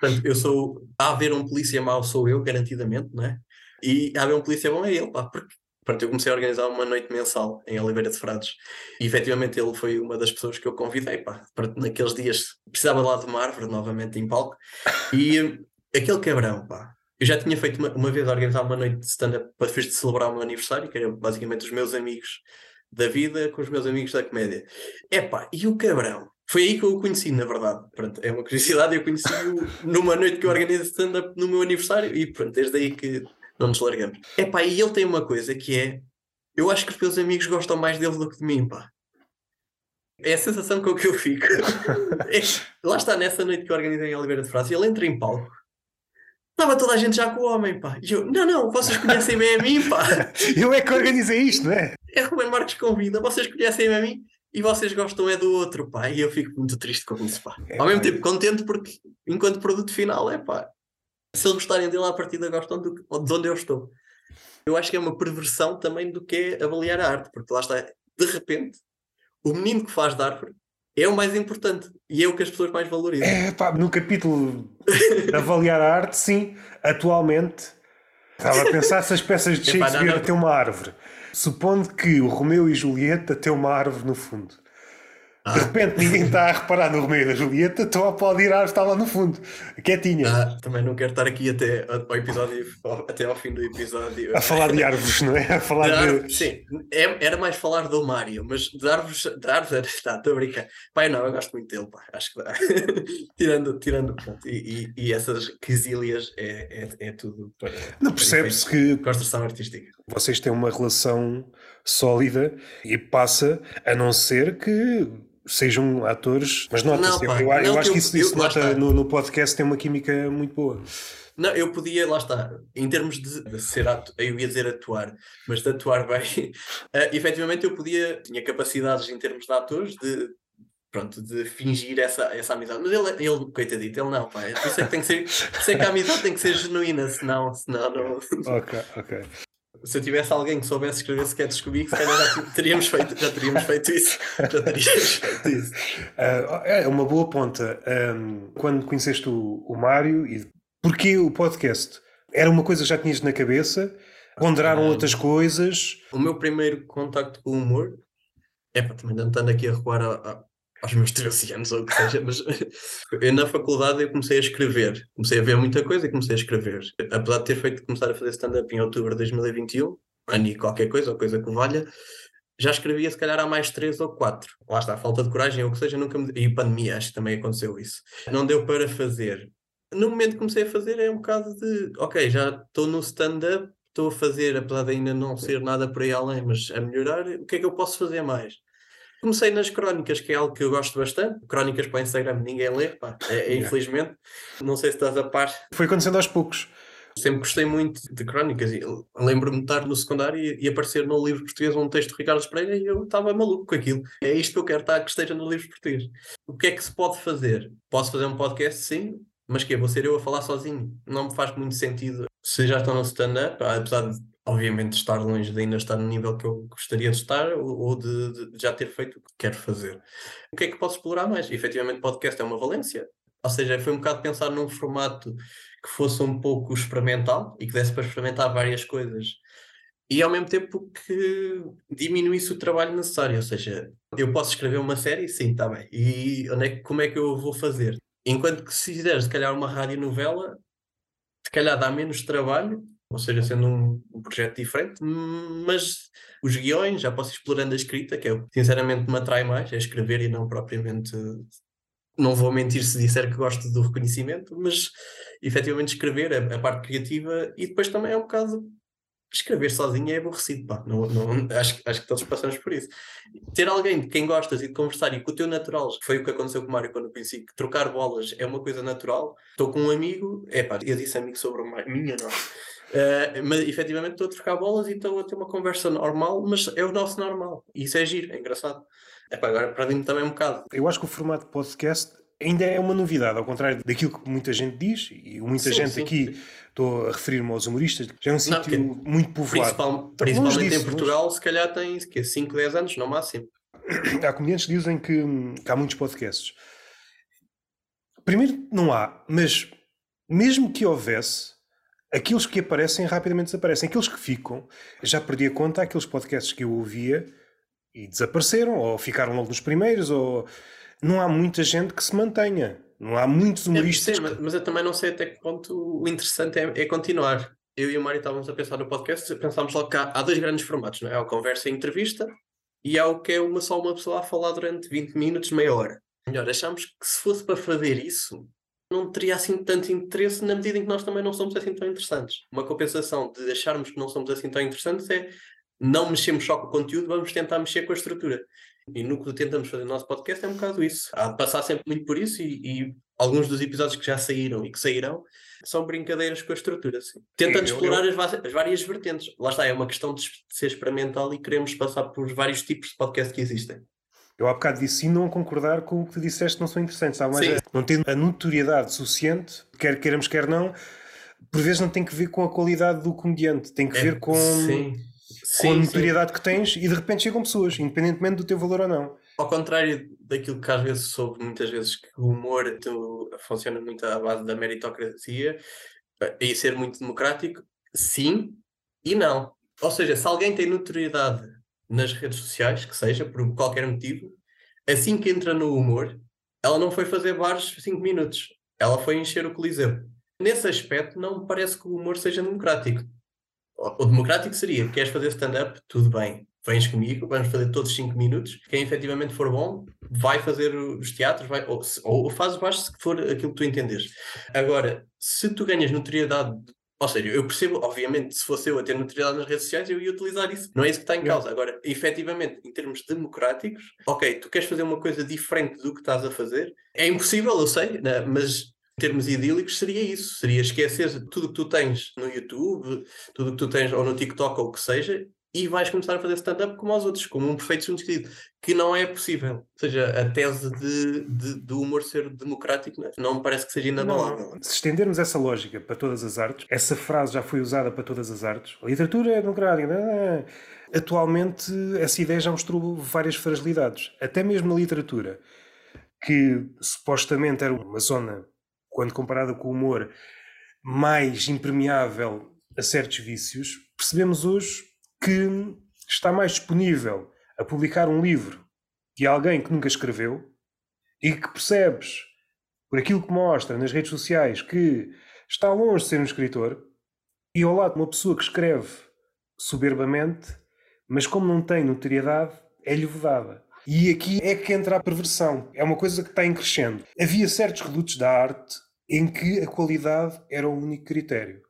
portanto, eu sou, a haver um polícia mau sou eu, garantidamente, não é? E a haver um polícia bom é ele, pá, porque pronto, eu comecei a organizar uma noite mensal em Oliveira de Frades e efetivamente ele foi uma das pessoas que eu convidei, pá, naqueles dias precisava lá de uma árvore novamente em palco e aquele cabrão, pá, eu já tinha feito uma, uma vez organizar uma noite de stand-up para de celebrar o meu aniversário, que era basicamente os meus amigos da vida com os meus amigos da comédia. É pá, e o cabrão? Foi aí que eu o conheci, na verdade. Pronto, é uma curiosidade, eu conheci-o numa noite que eu organizei stand-up no meu aniversário e pronto, desde aí que não nos largamos. É pá, e ele tem uma coisa que é: eu acho que os meus amigos gostam mais dele do que de mim, pá. É a sensação com que eu fico. é, lá está, nessa noite que eu organizei em Oliveira de França, ele entra em palco. Estava toda a gente já com o homem, pá. E eu, não, não, vocês conhecem bem a mim, pá. eu é que organizei isto, não é? É Ruben Marques convida, vocês conhecem a mim e vocês gostam é do outro, pá. E eu fico muito triste com isso, pá. É, Ao mesmo tempo, contente porque, enquanto produto final, é pá, se eles gostarem dele, à partida gostam do, de onde eu estou. Eu acho que é uma perversão também do que é avaliar a arte, porque lá está, de repente, o menino que faz de árvore é o mais importante e é o que as pessoas mais valorizam. É, pá, no capítulo avaliar a arte, sim, atualmente, estava a pensar se as peças de Shakespeare têm uma árvore. Supondo que o Romeu e Julieta têm uma árvore no fundo. De repente ninguém está a reparar no Romeu da Julieta, estão a aplaudir a está lá no fundo, quietinha. Ah, também não quero estar aqui até ao episódio, até ao fim do episódio. A falar de árvores, não é? A falar de. Árvores, sim, é, era mais falar do Mário, mas de árvores, de árvores está, estou a brincar. Pai, não, eu gosto muito dele, pá, acho que dá. tirando, tirando, pronto, e, e, e, essas quesílias é, é, é tudo para. Não percebe-se que. Construção artística. Vocês têm uma relação sólida e passa a não ser que sejam atores, mas nota-se, eu, eu, eu acho que isso, isso nota no, no, podcast tem uma química muito boa. Não, eu podia, lá está, em termos de, de ser ator, eu ia dizer atuar, mas de atuar bem, uh, efetivamente eu podia, tinha capacidades em termos de atores de, pronto, de fingir essa, essa amizade, mas ele, ele coitadito, ele não, pá, por isso é que tem que ser, isso é que a amizade tem que ser genuína, senão, senão não... Ok, ok se eu tivesse alguém que soubesse escrever sketches comigo, se calhar já teríamos feito, já teríamos feito isso. Já teríamos feito isso. Uh, é uma boa ponta. Um, quando conheceste o, o Mário, e porquê o podcast? Era uma coisa que já tinhas na cabeça? Ponderaram ah, outras coisas. O meu primeiro contacto com o humor é para também não estando aqui a recuar a, a, aos meus 13 anos ou o que seja, mas eu na faculdade eu comecei a escrever. Comecei a ver muita coisa e comecei a escrever. Apesar de ter feito começar a fazer stand-up em outubro de 2021, ano e qualquer coisa, ou coisa que valha, já escrevia se calhar há mais três ou quatro. Lá está, falta de coragem ou o que seja, nunca me... E pandemia, acho que também aconteceu isso. Não deu para fazer. No momento que comecei a fazer é um bocado de, ok, já estou no stand-up, estou a fazer, apesar de ainda não ser nada por aí além, mas a melhorar, o que é que eu posso fazer mais? Comecei nas crónicas, que é algo que eu gosto bastante. Crónicas para o Instagram ninguém lê, pá, é, é, infelizmente. Não sei se estás a par. Foi acontecendo aos poucos. Sempre gostei muito de crónicas. Lembro-me de estar no secundário e, e, aparecer no livro português um texto de Ricardo Pereira e eu estava maluco com aquilo. É isto que eu quero estar que esteja no livro português. O que é que se pode fazer? Posso fazer um podcast? Sim. Mas que Vou ser eu a falar sozinho? Não me faz muito sentido. Se já estão no stand-up, apesar de obviamente estar longe de ainda estar no nível que eu gostaria de estar ou, ou de, de, já ter feito o que quero fazer. O que é que posso explorar mais? Efetivamente, podcast é uma valência. Ou seja, foi um bocado pensar num formato que fosse um pouco experimental e que desse para experimentar várias coisas e ao mesmo tempo que diminuísse o trabalho necessário. Ou seja, eu posso escrever uma série, sim, está bem. E onde é, como é que eu vou fazer? Enquanto que se fizer, se calhar, uma radionovela, se calhar dá menos trabalho ou seja, sendo um, um, projeto diferente, mas os guiões, já posso ir explorando a escrita, que é o que sinceramente me atrai mais, é escrever e não propriamente. Não vou mentir se disser que gosto do reconhecimento, mas efetivamente escrever, a, a parte criativa, e depois também é um bocado escrever sozinho é aborrecido, pá. Não, não, acho, acho que todos passamos por isso. Ter alguém de quem gostas e de conversar e com o teu natural, foi o que aconteceu com o Mário quando eu pensei que trocar bolas é uma coisa natural. Estou com um amigo, é pá, eu disse amigo sobre o Mário, minha não. Uh, mas efetivamente estou a trocar bolas e estou a ter uma conversa normal, mas é o nosso normal. E isso é giro, é engraçado. Epá, agora para mim também um bocado. Eu acho que o formato podcast ainda é uma novidade, ao contrário daquilo que muita gente diz, e muita sim, gente sim, aqui, sim. estou a referir-me aos humoristas, já é um sítio muito povoado. Principal, principalmente disso, em Portugal, mas... se calhar tem 5, 10 anos, no máximo. Há comediantes que dizem que, que há muitos podcasts. Primeiro, não há, mas mesmo que houvesse, Aqueles que aparecem rapidamente desaparecem. Aqueles que ficam, já perdi a conta, aqueles podcasts que eu ouvia e desapareceram, ou ficaram logo nos primeiros, ou não há muita gente que se mantenha. Não há muitos humoristas. É, sim, mas eu também não sei até que ponto o interessante é, é continuar. Eu e o Mário estávamos a pensar no podcast, pensámos logo que há, há dois grandes formatos, não é? Há a conversa e a entrevista e há o que é uma só uma pessoa a falar durante 20 minutos, meia hora. Melhor, achamos que se fosse para fazer isso, não teria assim tanto interesse na medida em que nós também não somos assim tão interessantes. Uma compensação de acharmos que não somos assim tão interessantes é não mexemos só com o conteúdo, vamos tentar mexer com a estrutura. E no que tentamos fazer no nosso podcast é um bocado isso. Há de passar sempre muito por isso e, e alguns dos episódios que já saíram e que sairão são brincadeiras com a estrutura. Sim. Tentando explorar eu... As, as, várias vertentes. Lá está, é uma questão de ser experimental e queremos passar por vários tipos de podcast que existem. Eu há bocado disse sim, não concordar com o que tu disseste, não são interessantes. Sabe? Mas é, não tendo a notoriedade suficiente, quer queiramos, quer não, por vezes não tem que ver com a qualidade do comediante, tem que é, ver com, sim. com a notoriedade que tens e de repente chegam pessoas, independentemente do teu valor ou não. Ao contrário daquilo que às vezes soube, muitas vezes que o humor funciona muito à base da meritocracia e ser muito democrático, sim e não. Ou seja, se alguém tem notoriedade nas redes sociais, que seja, por qualquer motivo, assim que entra no humor, ela não foi fazer bares 5 minutos, ela foi encher o Coliseu. Nesse aspecto, não me parece que o humor seja democrático. O, democrático seria: queres fazer stand-up? Tudo bem, vens comigo, vamos fazer todos 5 minutos. Quem efetivamente for bom, vai fazer os teatros, vai, ou, ou faz o baixo se for aquilo que tu entenderes. Agora, se tu ganhas notoriedade ou seja, eu percebo, obviamente, se fosse eu a ter notoriedade nas redes sociais, eu ia utilizar isso. Não é isso que está em causa. Agora, efetivamente, em termos democráticos, ok, tu queres fazer uma coisa diferente do que estás a fazer, é impossível, eu sei, né? mas em termos idílicos seria isso. Seria esquecer tudo o que tu tens no YouTube, tudo o que tu tens ou no TikTok ou o que seja, e vais começar a fazer stand-up como os outros, como um perfeito sentido, que não é possível. Ou seja, a tese de, de, do humor ser democrático não, é? não me parece que seja inabalável. Se estendermos essa lógica para todas as artes, essa frase já foi usada para todas as artes. A literatura é democrática. É? Atualmente, essa ideia já mostrou várias fragilidades. Até mesmo na literatura, que supostamente era uma zona, quando comparada com o humor, mais impermeável a certos vícios, percebemos hoje que está mais disponível a publicar um livro de alguém que nunca escreveu e que percebes, por aquilo que mostra nas redes sociais, que está longe de ser um escritor, e ao lado de uma pessoa que escreve soberbamente, mas como não tem notoriedade, é-lhe vedada. E aqui é que entra a perversão. É uma coisa que está em crescendo. Havia certos redutos da arte em que a qualidade era o único critério.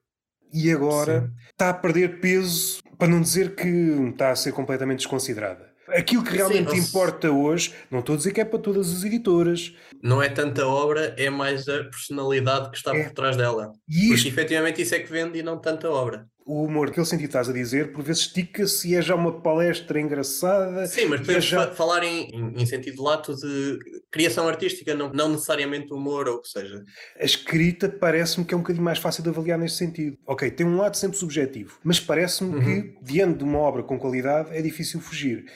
E agora Sim. está a perder peso, para não dizer que está a ser completamente desconsiderada. Aquilo que realmente Sim, importa hoje, não estou a dizer que é para todas as editoras. Não é tanta obra, é mais a personalidade que está é. por trás dela. E isto... Porque efetivamente isso é que vende e não tanta obra o humor, aquele sentido que estás a dizer, por vezes estica-se e é já uma palestra engraçada. Sim, mas podemos é já... falar em, em, em, sentido lato de criação artística, não, não necessariamente humor ou que seja. A escrita parece-me que é um bocadinho mais fácil de avaliar neste sentido. Ok, tem um lado sempre subjetivo, mas parece-me uhum. que, diante de uma obra com qualidade, é difícil fugir.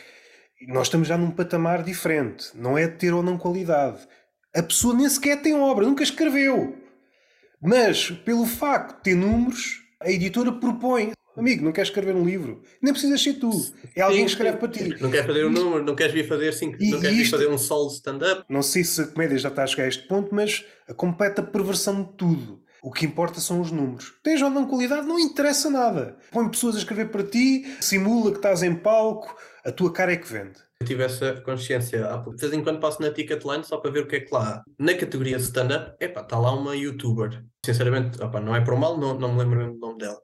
Nós estamos já num patamar diferente, não é ter ou não qualidade. A pessoa nem sequer tem obra, nunca escreveu. Mas, pelo facto de ter números, a editora propõe. Amigo, não queres escrever um livro? Nem precisas ser tu. É alguém que escreve para ti. Não queres fazer um número, não queres vir fazer cinco, e, não queres vir fazer um solo stand-up. Não sei se a comédia já está a chegar a este ponto, mas a completa perversão de tudo. O que importa são os números. Tens ou não qualidade, não interessa nada. Põe pessoas a escrever para ti, simula que estás em palco, a tua cara é que vende. Eu tive essa consciência pouco. De vez em quando passo na Ticketline só para ver o que é que lá há. Na categoria stand-up, epá, está lá uma youtuber. Sinceramente, opa, não é por mal, não, não me lembro o nome dela.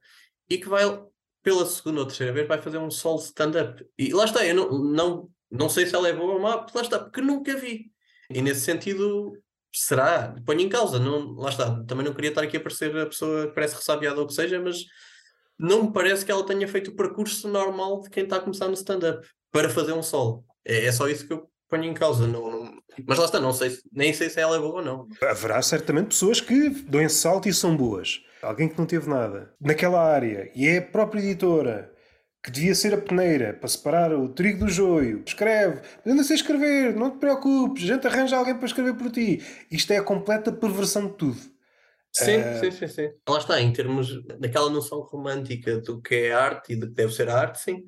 E que vai, pela segunda ou terceira vez, vai fazer um solo stand-up. E lá está, eu não, não, não sei se ela é boa ou má, lá está, porque nunca vi. E nesse sentido, será? Ponho em causa, não, lá está. Também não queria estar aqui a parecer a pessoa que parece ressabiada ou o que seja, mas não me parece que ela tenha feito o percurso normal de quem está a começar no stand-up para fazer um solo. É, é só isso que eu ponho em causa. Não, não... Mas lá está, não sei, nem sei se ela é boa ou não. Haverá certamente pessoas que dão esse salto e são boas. Alguém que não teve nada naquela área e é a própria editora que devia ser a peneira para separar o trigo do joio. Escreve, eu não sei escrever, não te preocupes, a gente arranja alguém para escrever por ti. Isto é a completa perversão de tudo. Sim, uh... sim, sim, sim. Lá está, em termos daquela noção romântica do que é arte e do que deve ser arte, sim.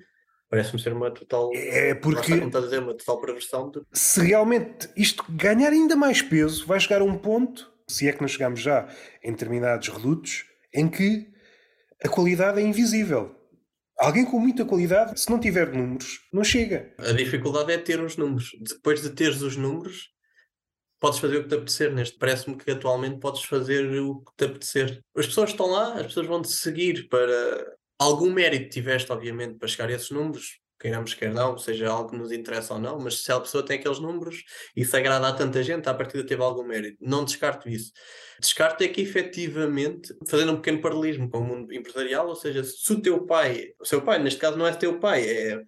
Parece-me ser uma total. É porque. Está, a dizer, uma total perversão. De... Se realmente isto ganhar ainda mais peso, vai chegar a um ponto, se é que nós chegamos já em determinados redutos, em que a qualidade é invisível. Alguém com muita qualidade, se não tiver números, não chega. A dificuldade é ter os números. Depois de teres os números, podes fazer o que te apetecer. Neste parece-me que atualmente podes fazer o que te apetecer. As pessoas estão lá, as pessoas vão te seguir para algum mérito tiveste, obviamente, para chegar a esses números, queiramos quer não, seja algo que nos interessa ou não, mas se a pessoa tem aqueles números e se agrada a tanta gente, a partida teve algum mérito. Não descarto isso. Descarto é que efetivamente, fazendo um pequeno paralelismo com o mundo empresarial, ou seja, se o teu pai, o seu pai, neste caso não é teu pai, é, ou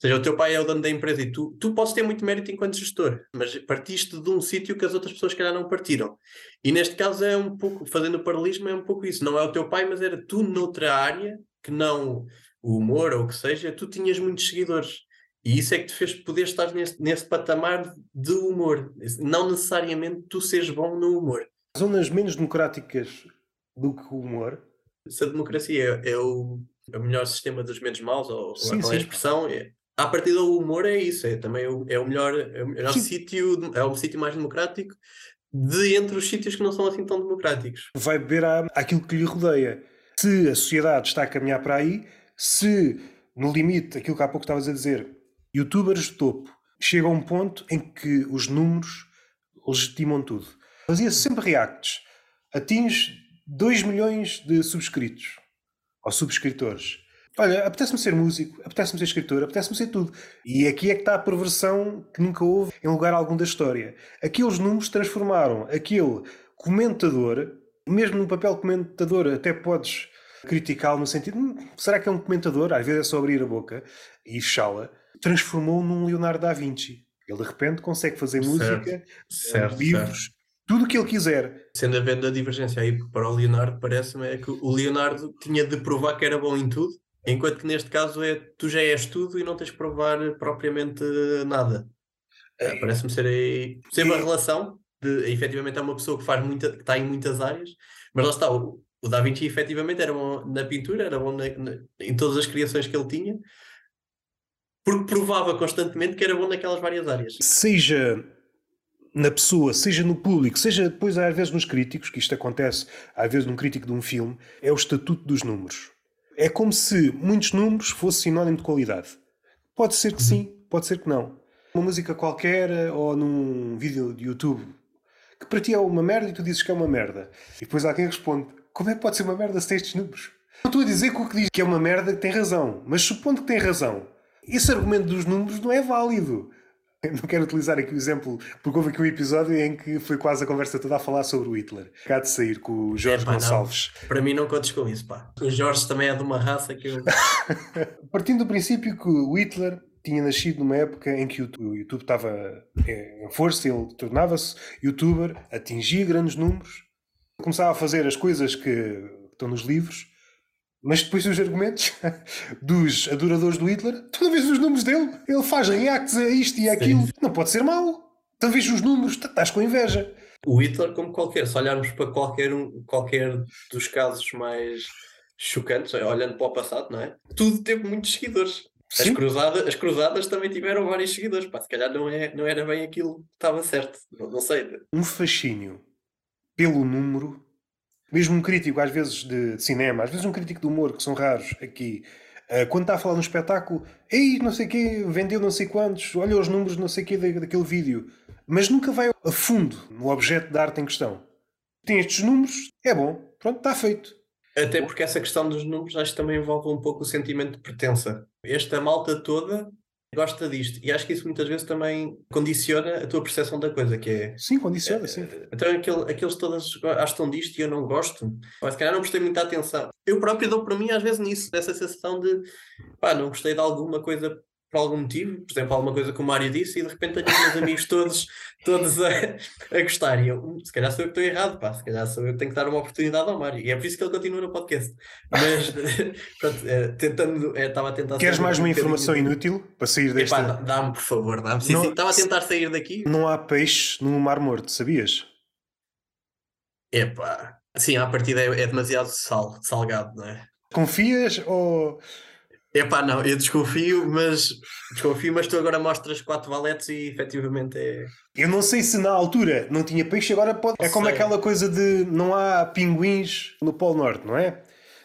seja, o teu pai é o dono da empresa e tu, tu podes ter muito mérito enquanto gestor, mas partiste de um sítio que as outras pessoas, calhar, não partiram. E neste caso é um pouco, fazendo o paralelismo, é um pouco isso. Não é o teu pai, mas era tu noutra área que não o humor ou o que seja, tu tinhas muitos seguidores. E isso é que te fez poder estar nesse, nesse patamar de humor. Não necessariamente tu seres bom no humor. Zonas menos democráticas do que o humor. Se a democracia é, é o, é o melhor sistema dos menos maus, ou, sim, ou a expressão, é, a partir do humor é isso, é também o, é o melhor, é o melhor sítio, é o sítio mais democrático de entre os sítios que não são assim tão democráticos. Vai beber à, àquilo que lhe rodeia se a sociedade está a caminhar para aí, se no limite, aquilo que há pouco estavas a dizer, youtubers de topo, chega a um ponto em que os números legitimam tudo. Fazia sempre reacts. Atinge 2 milhões de subscritos ou subscritores. Olha, apetece-me ser músico, apetece-me ser escritor, apetece-me ser tudo. E aqui é que está a perversão que nunca houve em lugar algum da história. Aqueles números transformaram aquele comentador mesmo no papel comentador, até podes criticá-lo no sentido, será que é um comentador? Às vezes é só abrir a boca e fechá-la. Transformou num Leonardo da Vinci. Ele de repente consegue fazer certo, música, certo, livros, certo. tudo o que ele quiser. Sendo a venda a divergência aí para o Leonardo, parece-me é que o Leonardo tinha de provar que era bom em tudo, enquanto que neste caso é tu já és tudo e não tens de provar propriamente nada. É, parece-me ser aí. Sempre a relação de, efetivamente é uma pessoa que faz muita, que está em muitas áreas, mas lá está, o, O Da Vinci efetivamente era bom na pintura, era bom na, na, em todas as criações que ele tinha, porque provava constantemente que era bom naquelas várias áreas. Seja na pessoa, seja no público, seja depois às vezes nos críticos, que isto acontece às vezes num crítico de um filme, é o estatuto dos números. É como se muitos números fosse sinónimo de qualidade. Pode ser que uhum. sim, pode ser que não. Uma música qualquer ou num vídeo de YouTube que para ti é uma merda e tu dizes que é uma merda. E depois alguém responde: Como é que pode ser uma merda se tem estes números? Não estou a dizer que o que diz que é uma merda tem razão, mas supondo que tem razão, esse argumento dos números não é válido. Não quero utilizar aqui o exemplo, porque houve aqui um episódio em que foi quase a conversa toda a falar sobre o Hitler. Cá de sair com o Jorge é, pá, Gonçalves. Não. Para mim não contes com isso, pá. O Jorge também é de uma raça que eu. Partindo do princípio que o Hitler tinha nascido numa época em que o YouTube estava em força, ele tornava-se youtuber, atingia grandes números, começava a fazer as coisas que estão nos livros, mas depois dos argumentos dos adoradores do Hitler, tu não vês os números dele, ele faz reacts a isto e aquilo, Sim. não pode ser mau. Tu vês os números, estás com inveja. O Hitler, como qualquer, se olharmos para qualquer, um, qualquer dos casos mais chocantes, olhando para o passado, não é? Tudo teve muitos seguidores. As cruzadas, as cruzadas também tiveram vários seguidores, pá, se calhar não, é, não era bem aquilo que estava certo, não, não sei. Um fascínio pelo número, mesmo um crítico às vezes de, de, cinema, às vezes um crítico de humor, que são raros aqui, uh, quando está a falar num espetáculo, ei, não sei o quê, vendeu não sei quantos, olha os números não sei o quê daquele vídeo, mas nunca vai a fundo no objeto de arte em questão. Tem estes números, é bom, pronto, está feito. Até porque essa questão dos números acho que também envolve um pouco o sentimento de pertença. Esta malta toda gosta disto. E acho que isso muitas vezes também condiciona a tua percepção da coisa, que é... Sim, condiciona, é, sim. Então aquele, aqueles todos gostam disto e eu não gosto. Pá, se calhar não prestei muita atenção. Eu próprio dou para mim às vezes nisso, nessa sensação de pá, não gostei de alguma coisa por algum motivo, por exemplo, alguma coisa que o Mário disse, e de repente tenho os meus amigos todos, todos a, a gostar. E eu, hum, se calhar sou eu que estou errado, pá, se calhar sou eu que tenho que dar uma oportunidade ao Mário. E é por isso que ele continua no podcast. Mas, pronto, é, tentando, é, estava a tentar. Queres mais uma informação inútil para sair deste? Dá-me, por favor, dá-me. Sim, sim, estava a tentar sair daqui. Não há peixe no Mar Morto, sabias? Epá, sim, à partida é, é demasiado sal, salgado, não é? Confias ou Epá, não, eu desconfio, mas desconfio, mas tu agora mostras quatro valetes e efetivamente é. Eu não sei se na altura não tinha peixe, agora pode. É como aquela coisa de não há pinguins no Polo Norte, não é?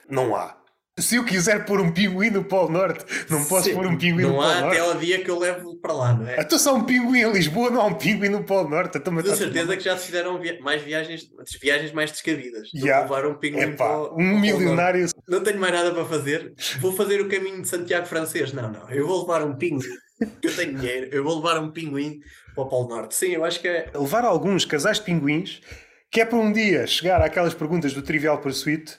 Não há. Se eu quiser pôr um pinguim no Polo Norte, não posso Sim, pôr um pinguim no Polo Norte. Não há até ao dia que eu levo para lá, não é? Então só um pinguim em Lisboa, não há um pinguim no Polo Norte. Tenho certeza que já se fizeram via mais viagens, viagens mais descabidas. Yeah. Levar um pinguim Epá, para, um para milionário. Não tenho mais nada para fazer. Vou fazer o caminho de Santiago francês. Não, não. Eu vou levar um pinguim. Eu tenho dinheiro. Eu vou levar um pinguim para o Polo Norte. Sim, eu acho que é. Levar alguns casais de pinguins que é para um dia chegar àquelas perguntas do Trivial Pursuit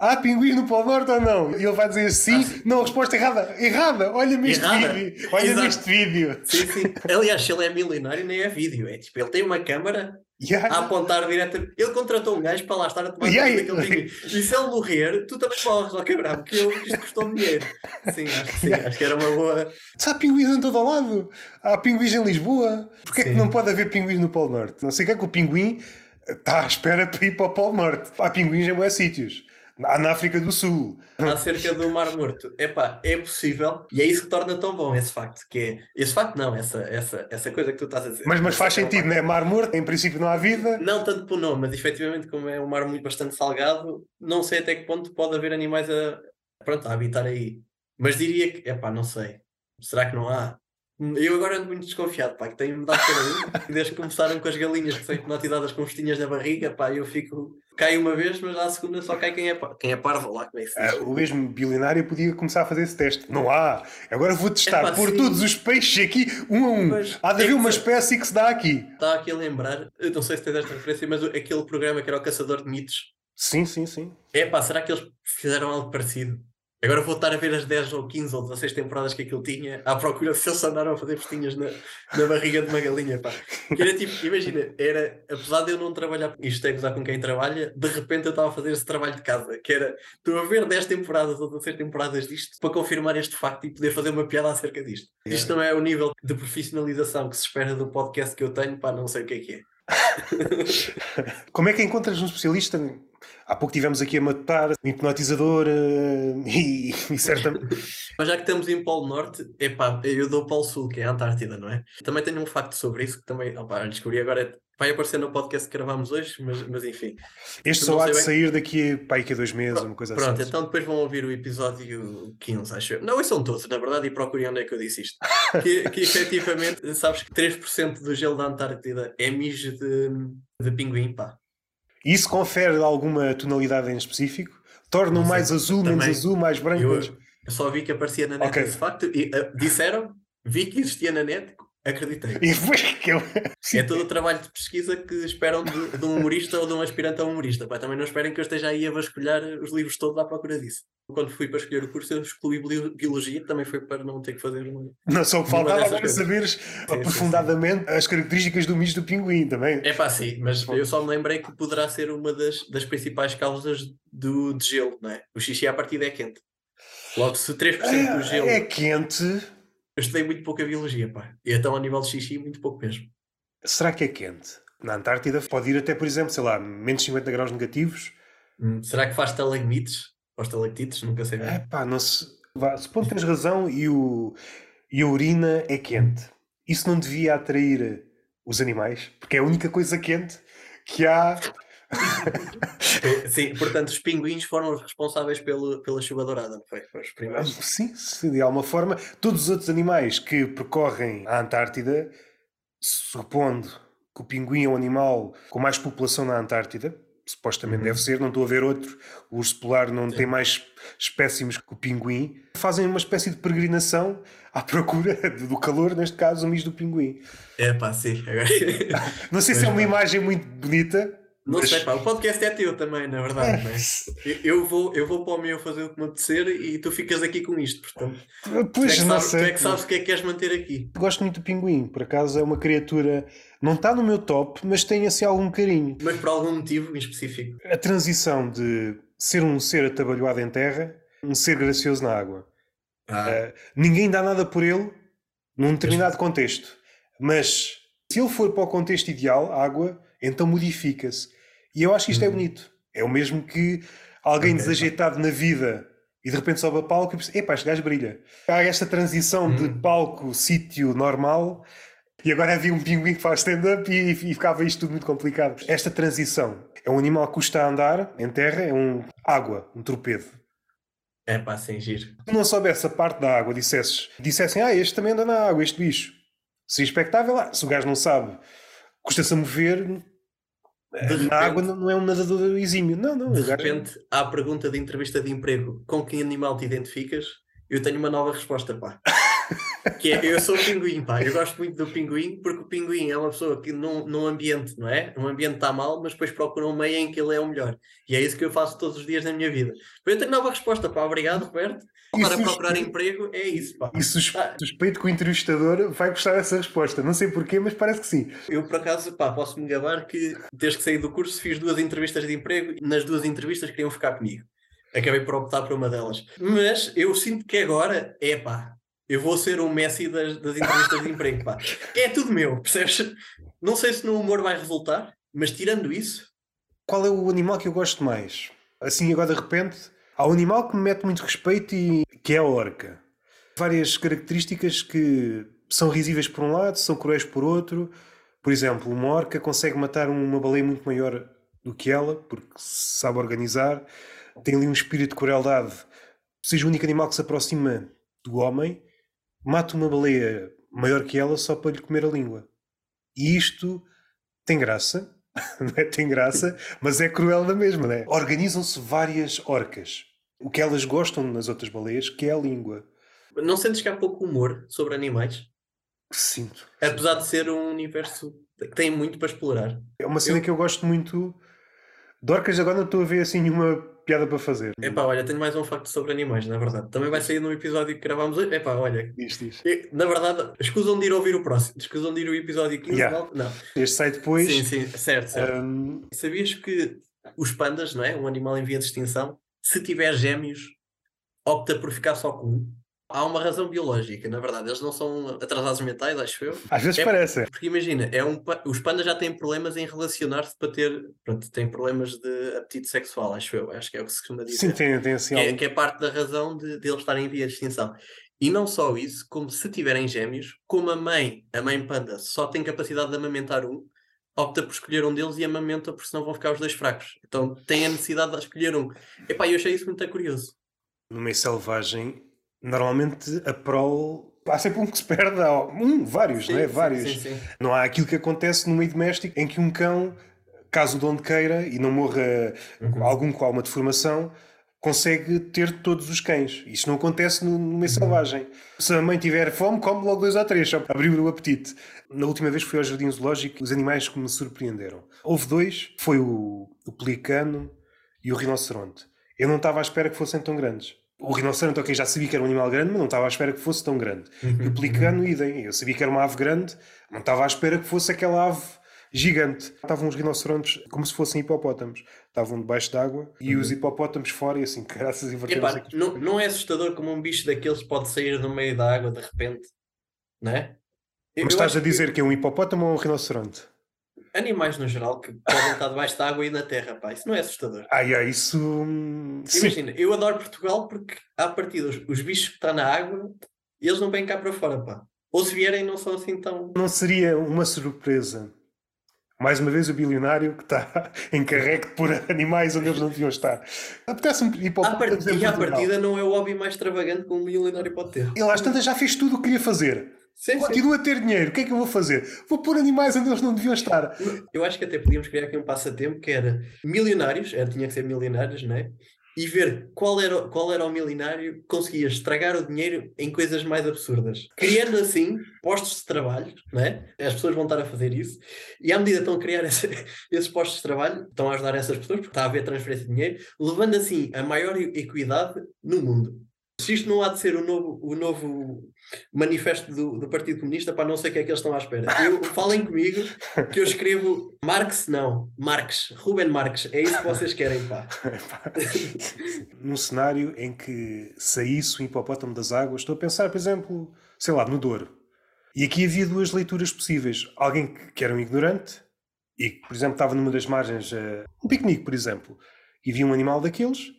Há pinguim no Polo Norte ou não? E ele vai dizer sim. Ah, não, resposta errada. Errada. Olha-me este errada. vídeo. Olha-me este vídeo. Sim, sim. Aliás, se ele é milionário, nem é vídeo. É tipo, ele tem uma câmara yeah. a apontar direto. Ele contratou um gajo para lá estar a tomar yeah. daquele pinguim. E se ele morrer, tu também morres, ó quebrar, porque isto custou dinheiro. Sim, acho que sim. Yeah. Acho que era uma boa. Se há pinguins em todo o lado. Há pinguins em Lisboa. Porquê é que não pode haver pinguins no Polo Norte? Não sei o que é que o pinguim está à espera para ir para o Polo Norte. Há pinguins em boas sítios. Há na África do Sul. Acerca do Mar Morto. Epá, é possível e é isso que torna tão bom esse facto. Que é, esse facto não, essa, essa, essa coisa que tu estás a dizer. Mas, mas faz sentido, não é? Mar Morto, em princípio não há vida. Não tanto por nome, mas efetivamente como é um mar muito bastante salgado, não sei até que ponto pode haver animais a, pronto, a habitar aí. Mas diria que, epá, não sei. Será que não há? Eu agora ando muito desconfiado, pá, que tenho mudado cada um. Desde que começaram com as galinhas que são hipnotizadas com vestinhas na barriga, pá, eu fico. Cai uma vez, mas à segunda só cai quem é, quem é parvo lá. Como é ah, o mesmo bilionário podia começar a fazer esse teste. Não há. Agora vou testar é, pá, por sim. todos os peixes aqui, um a um. Mas, há de haver é uma espécie que se dá aqui. Está aqui a lembrar, eu não sei se tens esta referência, mas aquele programa que era o Caçador de Mitos. Sim, sim, sim. É pá, será que eles fizeram algo parecido? Agora vou estar a ver as 10 ou 15 ou 16 temporadas que aquilo tinha à procura se eles andaram a fazer festinhas na, na barriga de uma galinha. Pá. Que era tipo, imagina, era, apesar de eu não trabalhar, isto é gozar com quem trabalha, de repente eu estava a fazer esse trabalho de casa, que era, estou a ver 10 temporadas ou 16 temporadas disto para confirmar este facto e poder fazer uma piada acerca disto. É. Isto não é o nível de profissionalização que se espera do podcast que eu tenho, para não sei o que é que é. Como é que encontras um especialista Há pouco tivemos aqui a matar o hipnotizador uh, e, e certamente. Mas já que estamos em Polo Norte, epá, eu dou Polo Sul, que é a Antártida, não é? Também tenho um facto sobre isso que também opa, descobri agora. Vai aparecer no podcast que gravamos hoje, mas, mas enfim. Este só há de bem... sair daqui para a dois meses, pronto, uma coisa pronto, assim. Pronto, então depois vão ouvir o episódio 15, acho eu. Não, são todos, na verdade, e procurem onde é que eu disse isto. que, que efetivamente, sabes que 3% do gelo da Antártida é mijo de, de pinguim, pá. Isso confere alguma tonalidade em específico? Torna-o mais azul, também, menos azul, mais branco? Eu, eu, só vi que aparecia na net okay. esse facto e uh, disseram, vi que existia na net, acreditei. É todo o trabalho de pesquisa que esperam de, de um humorista ou de um aspirante a um humorista. Pá, também não esperem que eu esteja aí a vasculhar os livros todos à procura disso. Quando fui para escolher o curso, eu excluí biologia, também foi para não ter que fazer uma. Não, só que faltava agora saberes sim, aprofundadamente sim, as características do misto do pinguim também. É pá, sim, mas eu só me lembrei que poderá ser uma das, das principais causas do, de gelo, não é? O xixi à partida é quente. Logo, se 3% do ah, gelo. É quente. Eu estudei muito pouca biologia, pá. E então, a nível de xixi, muito pouco mesmo. Será que é quente? Na Antártida pode ir até, por exemplo, sei lá, menos 50 graus negativos. Hum, será que faz talagmites? Ou estalactites? Nunca sei bem. É pá, não se. Vá, supondo que tens razão e, o... e a urina é quente. Isso não devia atrair os animais? Porque é a única coisa quente que há Sim, portanto, os pinguins foram os responsáveis pelo, pela chuva dourada, foi? foi os primeiros. Sim, de alguma forma. Todos os outros animais que percorrem a Antártida, supondo que o pinguim é um animal com mais população na Antártida, supostamente uhum. deve ser, não estou a ver outro. O urso polar não Sim. tem mais espécimes que o pinguim. Fazem uma espécie de peregrinação à procura do calor, neste caso, o mis do pinguim. É pá, sim. não sei se é uma imagem muito bonita, não sei, pá, o podcast é teu também, na verdade, não é? Eu vou, eu vou para o meu fazer o que me apetecer e tu ficas aqui com isto, portanto. Pois, tu é não sabes, sei. Tu é que sabes o que é que queres manter aqui. Gosto muito do pinguim, por acaso é uma criatura. Não está no meu top, mas tem assim algum carinho. Mas por algum motivo em específico. A transição de ser um ser atabalhoado em terra, um ser gracioso na água. Ah. Uh, ninguém dá nada por ele num determinado contexto. Mas se ele for para o contexto ideal, água, então modifica-se. E eu acho que isto é uhum. bonito. É o mesmo que alguém okay, desajeitado tá. na vida e de repente sobe a palco e pensa, epá, este gajo brilha. Há esta transição de uhum. palco, sítio normal e agora havia um pinguim que faz stand-up e, e, ficava isto tudo muito complicado. Esta transição é um animal que custa a andar em terra, é um água, um torpedo. É pá, sem giro. Se não soubesse a parte da água, dissesses, dissessem, ah, este também anda na água, este bicho. Se expectável, lá. se o gajo não sabe, custa-se a mover, repente, a água não é um nadador exímio. Não, não. De repente, há a pergunta de entrevista de emprego: com que animal te identificas? Eu tenho uma nova resposta, pá. que é, eu sou o pinguim, pá. Eu gosto muito do pinguim porque o pinguim é uma pessoa que num, num ambiente, não é? Um ambiente está mal, mas depois procura um meio em que ele é o melhor. E é isso que eu faço todos os dias da minha vida. Eu tenho nova resposta, pá. Obrigado, Roberto. Para procurar emprego, é isso, pá. E suspeito que o entrevistador vai gostar dessa resposta. Não sei porquê, mas parece que sim. Eu, por acaso, pá, posso-me gabar que desde que saí do curso fiz duas entrevistas de emprego e nas duas entrevistas queriam ficar comigo. Acabei por optar por uma delas. Mas eu sinto que agora, é pá, eu vou ser o Messi das, das entrevistas de emprego, pá. É tudo meu, percebes? Não sei se no humor vai resultar, mas tirando isso. Qual é o animal que eu gosto mais? Assim, agora de repente, há um animal que me mete muito respeito e que é a orca. Várias características que são risíveis por um lado, são cruéis por outro. Por exemplo, uma orca consegue matar uma baleia muito maior do que ela, porque sabe organizar, tem ali um espírito de crueldade. Seja o único animal que se aproxima do homem mata uma baleia maior que ela só para lhe comer a língua. E isto tem graça, não é? Tem graça, mas é cruel da mesma, não é? Organizam-se várias orcas. O que elas gostam nas outras baleias, que é a língua. Não sentes que há pouco humor sobre animais? Sinto. Apesar de ser um universo que tem muito para explorar. É uma cena eu... que eu gosto muito. De orcas agora não estou a ver assim nenhuma piada para fazer. Epá, olha, tenho mais um facto sobre animais, na verdade. Também vai sair num episódio que gravámos hoje. Epá, olha. Isto, isto. Na verdade, escusam de ir ouvir o próximo. Escusam de ir o episódio 15. Yeah. Não. Este sai depois. Sim, sim, certo, certo. Um... Sabias que os pandas, não é? Um animal em via de extinção, se tiver gêmeos, opta por ficar só com um. Há uma razão biológica, na verdade. Eles não são atrasados mentais, acho eu. Às vezes é parece. Porque imagina, é um, os pandas já têm problemas em relacionar-se para ter. Pronto, têm problemas de apetite sexual, acho eu. Acho que é o que se costuma dizer. Sim, tem, tem assim. Que, é, que é parte da razão de, de eles estarem em via de extinção. E não só isso, como se tiverem gêmeos, como a mãe, a mãe panda, só tem capacidade de amamentar um, opta por escolher um deles e amamenta, porque senão vão ficar os dois fracos. Então tem a necessidade de escolher um. Epá, eu achei isso muito curioso. No meio selvagem, normalmente a prole há sempre um que se perde, um, vários, sim, não é? Vários. Sim, sim, não há aquilo que acontece no meio doméstico em que um cão, caso de onde queira e não morra uhum. algum com alguma deformação, consegue ter todos os cães. Isso não acontece no, no meio uhum. selvagem. Se a mãe tiver fome, come logo dois ou três, só para abrir o apetite. Na última vez que fui ao Jardim Zoológico, os animais que me surpreenderam. Houve dois, foi o, o pelicano e o rinoceronte. Eu não estava à espera que fossem tão grandes. O rinoceronte, ok, já sabia que era um animal grande, mas não estava à espera que fosse tão grande. Uhum. E o pelicano, idem. Eu sabia que era uma ave grande, não estava à espera que fosse aquela ave gigante. Estavam os rinocerontes como se fossem hipopótamos. Estavam debaixo d'água e uhum. os hipopótamos fora e assim, graças e não, não é assustador como um bicho daqueles pode sair do meio da água de repente, não é? Mas estás a dizer que... que é um hipopótamo ou um rinoceronte? Animais no geral que podem estar debaixo da água e na terra, pá, isso não é assustador. Ah, é, isso. Imagina, eu adoro Portugal porque à partida os, os bichos que estão na água, eles não vêm cá para fora, pá. Ou se vierem, não são assim tão. Não seria uma surpresa mais uma vez o bilionário que está encarregue pôr animais onde eles não deviam estar. Apetece-me ir para o part... E à partida não é o hobby mais extravagante que um milionário pode ter. Ele às tantas já fez tudo o que queria fazer. Sim, Continua sim. a ter dinheiro. O que é que eu vou fazer? Vou pôr animais onde eles não deviam estar. Eu acho que até podíamos criar aqui um passatempo que era milionários, era, tinha que ser milionários, não é? e ver qual era, qual era o milionário que conseguia estragar o dinheiro em coisas mais absurdas. Criando assim postos de trabalho, não é? As pessoas vão estar a fazer isso, e à medida que estão a criar esse, esses postos de trabalho, estão a ajudar essas pessoas, porque está a haver transferência de dinheiro, levando assim a maior equidade no mundo. Se isto não há de ser o novo, o novo manifesto do, do Partido Comunista, para não sei o que é que eles estão à espera. Eu, falem comigo que eu escrevo Marx, não, Marx, Ruben Marx, é isso que vocês querem, pá. Num cenário em que saísse o hipopótamo das águas, estou a pensar, por exemplo, sei lá, no Douro. E aqui havia duas leituras possíveis. Alguém que era um ignorante e por exemplo, estava numa das margens, uh, um piquenique, por exemplo, e via um animal daqueles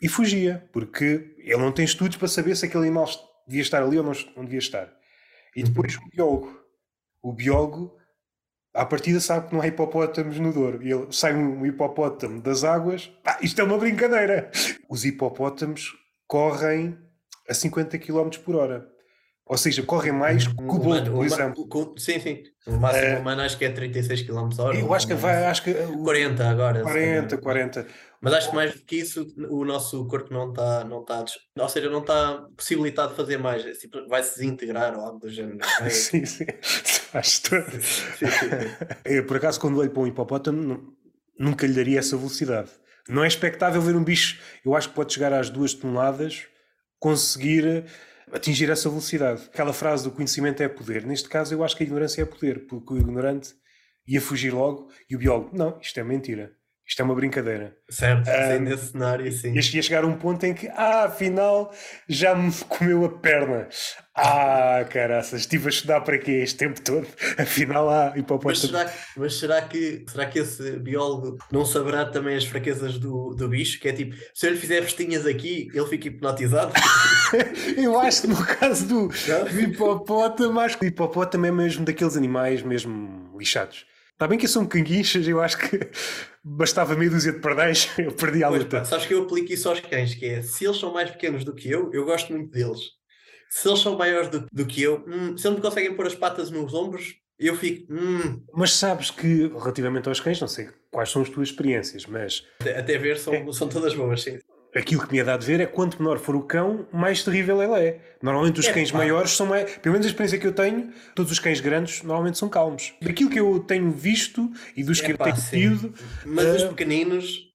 e fugia, porque ele não tem estudos para saber se aquele animal devia estar ali ou não, não devia estar. E depois o biólogo. O biólogo, à partida, sabe que não há hipopótamos no Douro. E ele sai um hipopótamo das águas. Ah, isto é uma brincadeira! Os hipopótamos correm a 50 km por hora. Ou seja, correm mais que o Bolt, por exemplo. sim, sim. O máximo uh, humano acho que é 36 km hora. Eu acho que vai, acho que. 40 agora. 40, 40. Mas acho que mais do que isso, o nosso corpo não está, não está, ou seja, não está possibilitado de fazer mais. É, tipo, vai se desintegrar ou algo do género. É? sim, sim. Faz tudo. Eu, por acaso, quando olho para um hipopótamo, nunca lhe daria essa velocidade. Não é expectável ver um bicho, eu acho que pode chegar às duas toneladas, conseguir atingir essa velocidade. Aquela frase do conhecimento é poder. Neste caso, eu acho que a ignorância é poder, porque o ignorante ia fugir logo e o biólogo, não, isto é mentira. Isto é uma brincadeira. Certo, um, nesse cenário, sim. Ia chegar a um ponto em que, ah, afinal, já me comeu a perna. Ah, caraças, estive a estudar para quê este tempo todo? Afinal, há ah, hipopótamo. Mas será, mas será que, será que esse biólogo não saberá também as fraquezas do, do bicho? Que é tipo, se eu lhe fizer festinhas aqui, ele fica hipnotizado? eu acho que no caso do, do hipopótamo, acho que o hipopótamo é mesmo daqueles animais mesmo lixados Está bem que são canguinchas, eu acho que bastava meia dúzia de pardais, eu perdi a luta. Pois, sabes que eu aplico isso aos cães, que é, se eles são mais pequenos do que eu, eu gosto muito deles. Se eles são maiores do, do que eu, hum, se eles me conseguem pôr as patas nos ombros, eu fico. Hum. Mas sabes que, relativamente aos cães, não sei quais são as tuas experiências, mas. Até, até ver, são, é. são todas boas, sim aquilo que me é dado ver é que quanto menor for o cão, mais terrível ele é. Normalmente os é, cães maiores são mais. Pelo menos a experiência que eu tenho, todos os cães grandes normalmente são calmos. Daquilo que eu tenho visto e dos é, que pá, eu tenho tido. Mas uh... os pequeninos,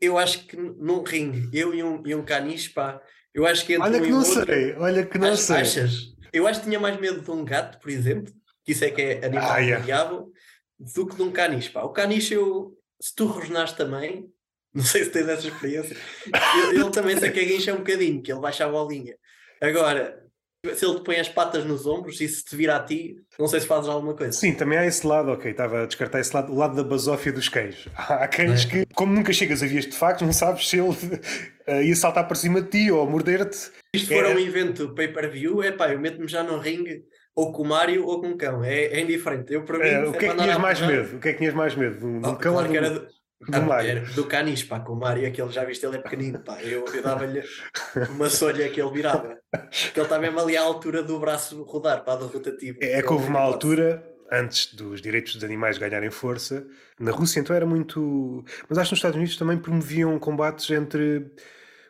eu acho que num ringue, eu e um, e um caniche, pá, eu acho que Olha que não outro, sei, olha que não sei. Achas? Eu acho que tinha mais medo de um gato, por exemplo, que isso é que é animal ah, yeah. diabo, do que de um caniche, pá. O caniche, eu, se tu rosnares também, não sei se tens essa experiência. Ele, ele também se caguincha um bocadinho, que ele baixa a bolinha. Agora, se ele te põe as patas nos ombros e se te vira a ti, não sei se fazes alguma coisa. Sim, também há esse lado, ok, estava a descartar esse lado, o lado da basófia dos cães. Há cães é. que, como nunca chegas a vias de facto, não sabes se ele uh, ia saltar para cima de ti ou morder-te. Isto for é... um evento pay-per-view, é pá, eu meto-me já no ringue ou com o Mário ou com o cão, é, é indiferente. Eu, para mim, é, o que é, que tinhas mais medo? O que é que tinhas mais medo? Um, oh, cão claro ou do... era do, do do canis, pá, com o Mário, aquele já viste, ele é pequenino, pá, eu, eu dava-lhe uma solha que ele virava, que ele está mesmo ali à altura do braço rodar, para a rotativa. É, é que houve uma altura antes dos direitos dos animais ganharem força, na Rússia então era muito. Mas acho que nos Estados Unidos também promoviam combates entre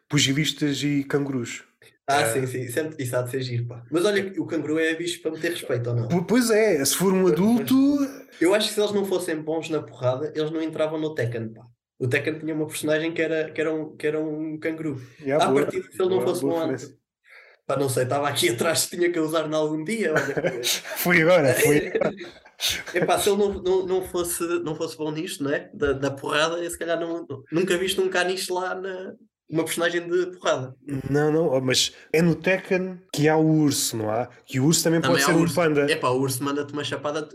pugilistas e cangurus. Ah, sim, sim, sempre isso há de ser giro, pá. Mas olha, o canguru é bicho para meter respeito ou não? Pois é, se for um adulto. Eu acho que se eles não fossem bons na porrada, eles não entravam no Tekken, pá. O Tekken tinha uma personagem que era, que era, um, que era um canguru. Yeah, à partida, se ele não fosse bom antes. Pá, não sei, estava aqui atrás, tinha que usar em algum dia. Olha, foi agora, foi. Epá, se ele não, não, não, fosse, não fosse bom nisto, não é? Da, da porrada, eu se calhar não, nunca visto um caniche lá na, uma personagem de porrada. Não, não, mas é no Tekken que há o urso, não há? Que o urso também, também pode ser um panda. É pá, o urso manda-te uma chapada.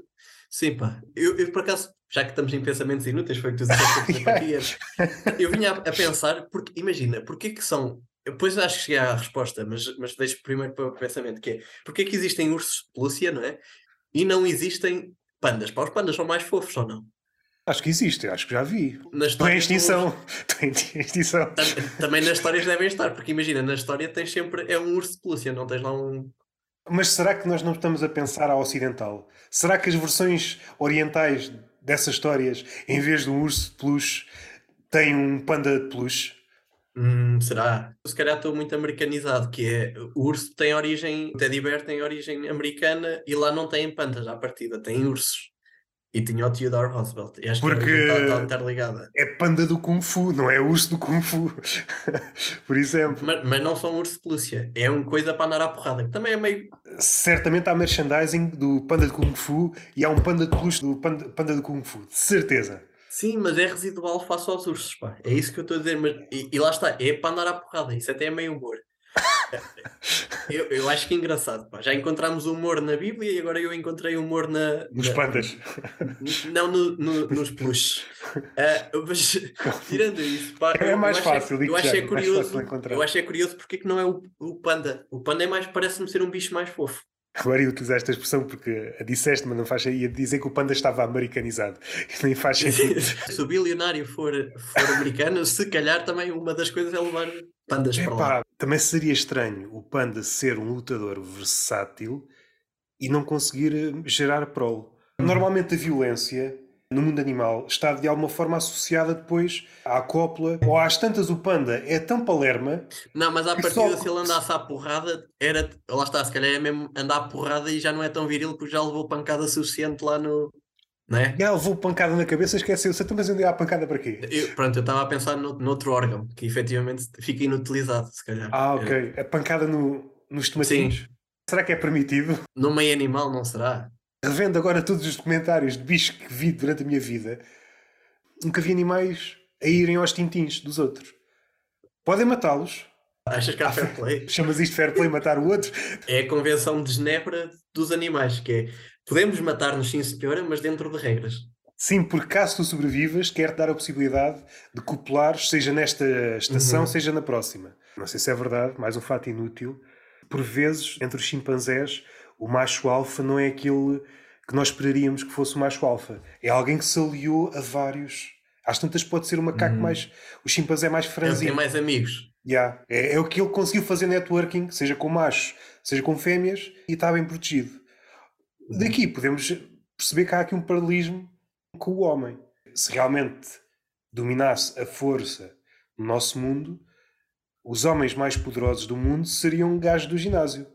Sim, pá. Eu, eu, por acaso, já que estamos em pensamentos inúteis, foi o que tu disseste eu vinha a, a, pensar, porque imagina, porque que são. Depois acho que cheguei à resposta, mas, mas deixo primeiro para o pensamento, que é porque é que existem ursos de pelúcia, não é? E não existem pandas. Pá, os pandas são mais fofos ou não? Acho que existe, acho que já vi. Estou em extinção. Estou em extinção. Também nas histórias devem estar, porque imagina, na história tens sempre. É um urso de pelúcia, não tens lá um. Mas será que nós não estamos a pensar ao ocidental? Será que as versões orientais dessas histórias, em vez de um urso de peluche, têm um panda de peluche? Hum, será? Se calhar estou muito americanizado, que é o urso tem origem, o teddy bear tem origem americana e lá não tem pandas à partida, tem ursos. E tinha o Theodore Roosevelt. E acho Porque que está, está interligada. É panda do Kung Fu, não é urso do Kung Fu. Por exemplo. Mas, mas não são urso de pelúcia. É uma coisa para andar à porrada, que também é meio. Certamente há merchandising do panda de Kung Fu e há um panda de peluche do panda, panda de Kung Fu. De certeza. Sim, mas é residual face aos ursos, pá. É isso que eu estou a dizer. Mas, e, e lá está, é para andar à porrada. Isso até é meio humor. Eu, eu acho que é engraçado. Pá. Já encontramos humor na Bíblia e agora eu encontrei humor na. Nos na, pandas. Não no, no, nos peluches. Uh, mas tirando isso, pá, é mais eu fácil. Acho, eu acho é curioso. Eu acho é curioso porque é que não é o, o panda. O panda é mais, parece-me ser um bicho mais fofo. Agora ia utilizar esta expressão porque a disseste, mas não faz ia dizer que o panda estava americanizado. Nem faz sentido. se o bilionário for, for americano, se calhar também uma das coisas é levar pandas Epá, para lá. Também seria estranho o panda ser um lutador versátil e não conseguir eh, gerar prole. Normalmente a violência no mundo animal está de alguma forma associada depois à cópula ou às tantas o panda é tão palerma. Não, mas à partida só... se ele andasse à porrada, era, lá está, se calhar é mesmo andar à porrada e já não é tão viril porque já levou pancada suficiente lá no. Não é? Já levou pancada na cabeça, esqueceu-se. Então, mas onde a pancada para quê? Eu, pronto, eu estava a pensar no, noutro órgão que efetivamente fica inutilizado, se calhar. Ah, ok. A pancada no, nos tomatinhos. Sim. Será que é permitido? No meio animal, não será? revendo agora todos os documentários de bichos que vi durante a minha vida, nunca vi animais a irem aos tintins dos outros. Podem matá-los. Achas que há fair play? Chamas isto fair play matar o outro? É a convenção de Genebra dos animais, que é podemos matar-nos sim senhora, mas dentro de regras. Sim, porque caso tu sobrevivas, quer-te dar a possibilidade de copulares, seja nesta estação, uhum. seja na próxima. Não sei se é verdade, mais um fato inútil. Por vezes, entre os chimpanzés, o macho alfa não é aquele que nós esperaríamos que fosse o macho alfa. É alguém que se aliou a vários. Às tantas pode ser o macaco hum. mais. O chimpanzé mais franzino. Ele tem mais amigos. Yeah. É, é, o que ele conseguiu fazer networking, seja com machos, seja com fêmeas, e está bem protegido. Daqui podemos perceber que há aqui um paralelismo com o homem. Se realmente dominasse a força no nosso mundo, os homens mais poderosos do mundo seriam gajos do ginásio.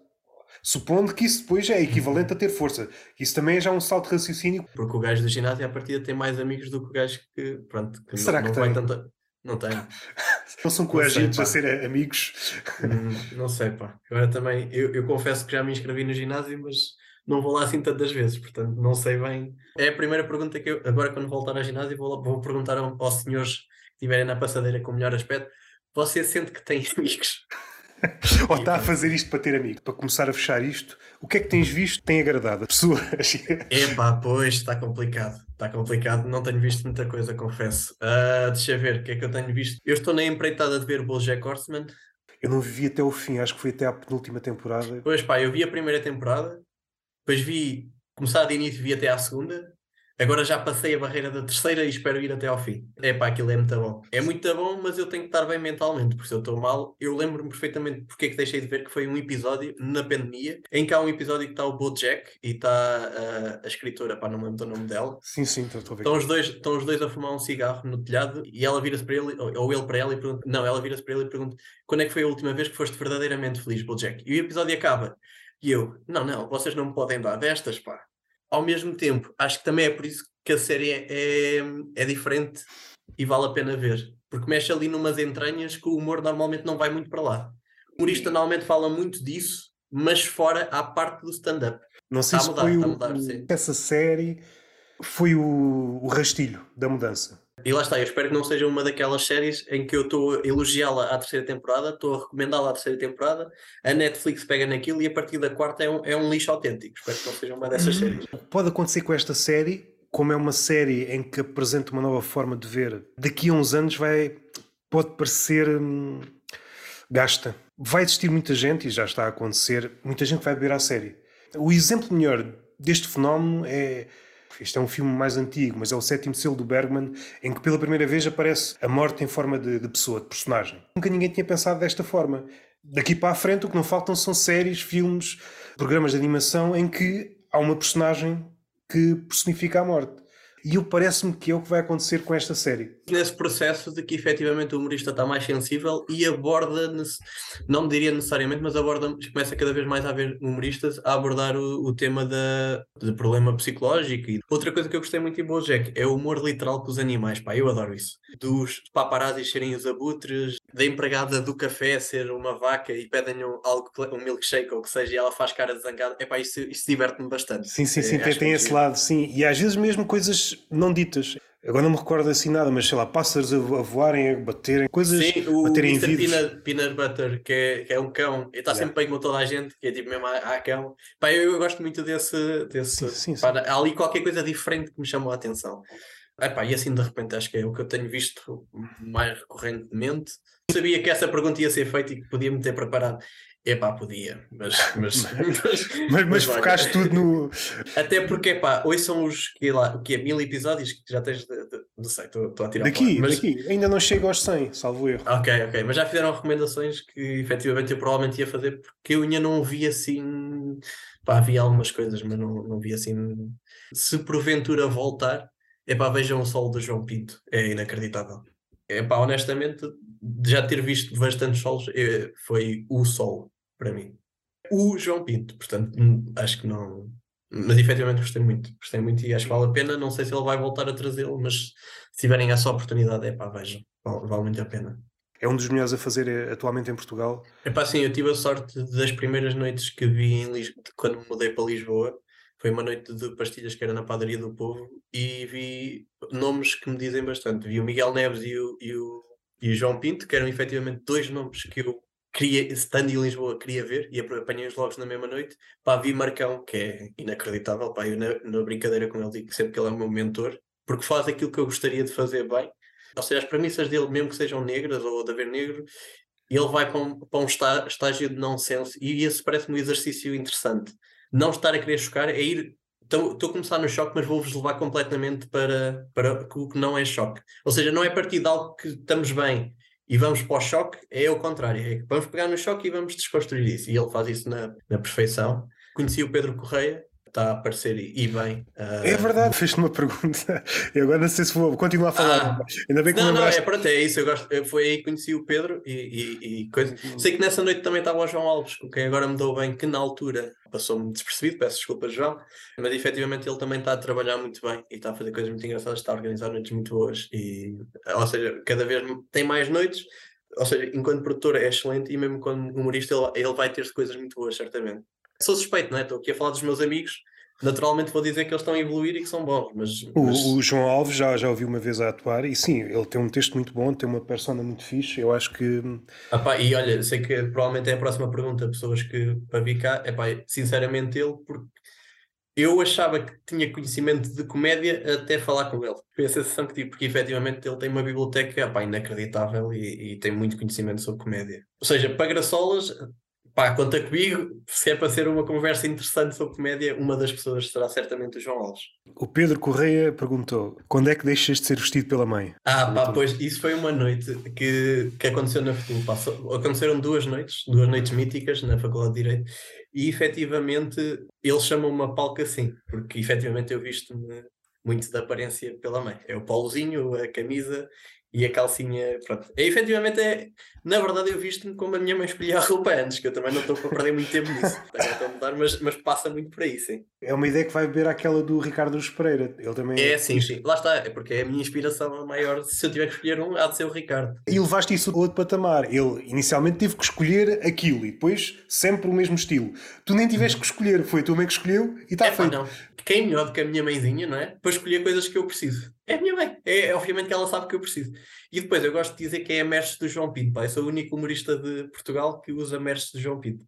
Supondo que isso depois é equivalente a ter força. Isso também é já um salto de raciocínio. Porque o gajo do ginásio, à partida, tem mais amigos do que o gajo que, pronto, que Será não, que não tem? Tanta... Não tem. Não são coagidos a ser amigos? Hum, não sei, pá. Agora também, eu, eu confesso que já me inscrevi no ginásio, mas não vou lá assim tantas vezes, portanto não sei bem. É a primeira pergunta que eu, agora quando voltar ao ginásio, vou, vou perguntar aos senhores que estiverem na passadeira com melhor aspecto: você sente que tem amigos? Ou está a fazer isto para ter amigo? Para começar a fechar isto, o que é que tens visto tem agradado a pessoas? Epá, pois, está complicado. Está complicado, não tenho visto muita coisa, confesso. Uh, deixa eu ver, o que é que eu tenho visto? Eu estou na empreitada de ver o BoJack Horseman. Eu não vi até o fim, acho que foi até à penúltima temporada. Pois pá, eu vi a primeira temporada, depois vi, começar de início, vi até à segunda, Agora já passei a barreira da terceira e espero ir até ao fim. É pá, aquilo é muito bom. É muito bom, mas eu tenho que estar bem mentalmente, porque se eu estou mal, eu lembro-me perfeitamente porque é que deixei de ver que foi um episódio na pandemia, em que há um episódio que está o Bojack e está a, a escritora, pá, não me lembro o nome dela. Sim, sim, estou a ver. Estão os, dois, estão os dois a fumar um cigarro no telhado e ela vira-se para ele, ou ele para ela e pergunta, não, ela vira-se para ele e pergunta quando é que foi a última vez que foste verdadeiramente feliz, Bojack? E o episódio acaba. E eu, não, não, vocês não me podem dar destas, pá ao mesmo tempo, acho que também é por isso que a série é, é, é diferente e vale a pena ver. Porque mexe ali numas entranhas que o humor normalmente não vai muito para lá. O humorista normalmente fala muito disso, mas fora à parte do stand-up. Não sei está se mudar, foi o, mudar, essa série foi o, o rastilho da mudança. E lá está, eu espero que não seja uma daquelas séries em que eu estou a elogiá-la à terceira temporada, estou a recomendá-la à terceira temporada, a Netflix pega naquilo e a partir da quarta é um, é um lixo autêntico. Espero que não seja uma dessas séries. Pode acontecer com esta série, como é uma série em que apresenta uma nova forma de ver, daqui a uns anos vai, pode parecer hum, gasta. Vai existir muita gente, e já está a acontecer, muita gente vai ver a série. O exemplo melhor deste fenómeno é este é um filme mais antigo, mas é o sétimo selo do Bergman, em que pela primeira vez aparece a morte em forma de, de pessoa, de personagem. Nunca ninguém tinha pensado desta forma. Daqui para a frente, o que não faltam são séries, filmes, programas de animação em que há uma personagem que personifica a morte. E eu parece-me que é o que vai acontecer com esta série. Nesse processo de que efetivamente o humorista está mais sensível e aborda, não diria necessariamente, mas aborda, começa cada vez mais a haver humoristas a abordar o, o tema da, do problema psicológico. E outra coisa que eu gostei muito em Bojack é o humor literal com os animais, pá, eu adoro isso. Dos paparazzis serem os abutres, da empregada do café ser uma vaca e pedem um, algo, um milkshake ou o que seja, e ela faz cara de zangada, é pá, isso, isso diverte-me bastante. Sim, sim, sim, é, tem, tem esse lado, sim. E às vezes mesmo coisas não ditas. Agora não me recordo assim nada, mas sei lá, pássaros a, voarem, a baterem, coisas Sim, o baterem Mr. Peanut, Peanut Butter, que é, que é um cão, e está sempre bem com toda a gente, que é tipo mesmo a, a cão. Pá, eu, eu, gosto muito desse. desse sim, sim, pá, sim. Há ali qualquer coisa diferente que me chamou a atenção. Epá, e assim de repente acho que é o que eu tenho visto mais recorrentemente. Sabia que essa pergunta ia ser feita e que podia me ter preparado. Epá, podia, mas. Mas, mas, mas, mas focaste tudo no. Até porque, epá, hoje são os que, lá, o que é mil episódios que já tens. De, de, não sei, estou a tirar Daqui, mas... daqui, ainda não chego aos 100, salvo erro. Ok, ok, mas já fizeram recomendações que efetivamente eu provavelmente ia fazer porque eu ainda não vi assim. Pá, havia algumas coisas, mas não, não vi assim. Se porventura voltar, epá, vejam o solo do João Pinto, é inacreditável. Epá, honestamente, já ter visto bastantes solos, é, foi o solo para mim. O João Pinto, portanto, acho que não. Mas efetivamente gostei muito, gostei muito e acho que vale a pena. Não sei se ele vai voltar a trazê-lo, mas se tiverem essa oportunidade, é pá, vejam, vale, vale muito a pena. É um dos melhores a fazer eh, atualmente em Portugal. É pá, sim, eu tive a sorte das primeiras noites que vi quando me mudei para Lisboa. Foi uma noite de pastilhas que era na Padaria do Povo e vi nomes que me dizem bastante. Vi o Miguel Neves e o, e o, e o João Pinto, que eram efetivamente dois nomes que eu queria, estando em Lisboa, queria ver e apanhei-os logo na mesma noite. Pá, vi Marcão, que é inacreditável. Pá, eu na, na, brincadeira com ele digo sempre que ele é o meu mentor, porque faz aquilo que eu gostaria de fazer bem. Ou seja, as premissas dele, mesmo que sejam negras ou de haver negro, ele vai para um, para um estágio de nonsense e esse parece-me um exercício interessante. Não estar a querer chocar, é ir. Estou a começar no choque, mas vou-vos levar completamente para, para o que não é choque. Ou seja, não é partir de algo que estamos bem e vamos para o choque, é o contrário. É vamos pegar no choque e vamos desconstruir isso. E ele faz isso na, na perfeição. Conheci o Pedro Correia, está a aparecer e, bem. Uh... É verdade, fez-te uma pergunta. E agora não sei se vou continuar a falar. Ah, Ainda bem que não, não, é pronto, é isso. Eu gosto, eu, foi aí que conheci o Pedro e, e, e coisa. Uhum. Sei que nessa noite também estava o João Alves, com quem agora me dou bem, que na altura passou-me despercebido, peço desculpa, João, mas efetivamente ele também está a trabalhar muito bem e está a fazer coisas muito engraçadas, está a organizar noites muito boas. E, ou seja, cada vez tem mais noites. Ou seja, enquanto produtor é excelente e mesmo como humorista ele, ele vai ter coisas muito boas, certamente. Sou suspeito, não é? Estou aqui a falar dos meus amigos, naturalmente vou dizer que eles estão a evoluir e que são bons. Mas, o, mas... o, João Alves já, já ouvi uma vez a atuar e sim, ele tem um texto muito bom, tem uma persona muito fixe. Eu acho que. Epá, e olha, sei que provavelmente é a próxima pergunta, pessoas que para vir cá, epá, sinceramente, ele, porque eu achava que tinha conhecimento de comédia até falar com ele. Foi a sensação que tive, porque efetivamente ele tem uma biblioteca epá, inacreditável e, e tem muito conhecimento sobre comédia. Ou seja, para Graçolas, Pá, conta comigo, se é para ser uma conversa interessante sobre comédia, uma das pessoas será certamente o João Alves. O Pedro Correia perguntou: quando é que deixas de ser vestido pela mãe? Ah, pá, pois isso foi uma noite que, que aconteceu na Futuro. Aconteceram duas noites, duas noites míticas na Faculdade de Direito, e efetivamente ele chamou-me a palco assim, porque efetivamente eu visto-me muito da aparência pela mãe. É o pauzinho, a camisa e a calcinha, pronto. E, efetivamente, é, na verdade, eu visto-me como a minha mãe escolhia a roupa antes, que eu também não estou para perder muito tempo nisso. Estou a mudar, mas, mas passa muito por aí, sim. É uma ideia que vai beber aquela do Ricardo Pereira. Ele também é, sim, sim. Lá está, é porque é a minha inspiração maior. Se eu tiver que escolher um, há de ser o Ricardo. E levaste isso a outro patamar. Ele inicialmente teve que escolher aquilo e depois sempre o mesmo estilo. Tu nem tiveste que escolher, foi a tua mãe que escolheu e está é, feito. Não quem melhor do que a minha mãezinha, não é? Para escolher coisas que eu preciso. É a minha mãe. É, é obviamente que ela sabe que eu preciso. E depois eu gosto de dizer que é a mestre do João Pinto. Pá. Eu sou o único humorista de Portugal que usa mestre do João Pinto.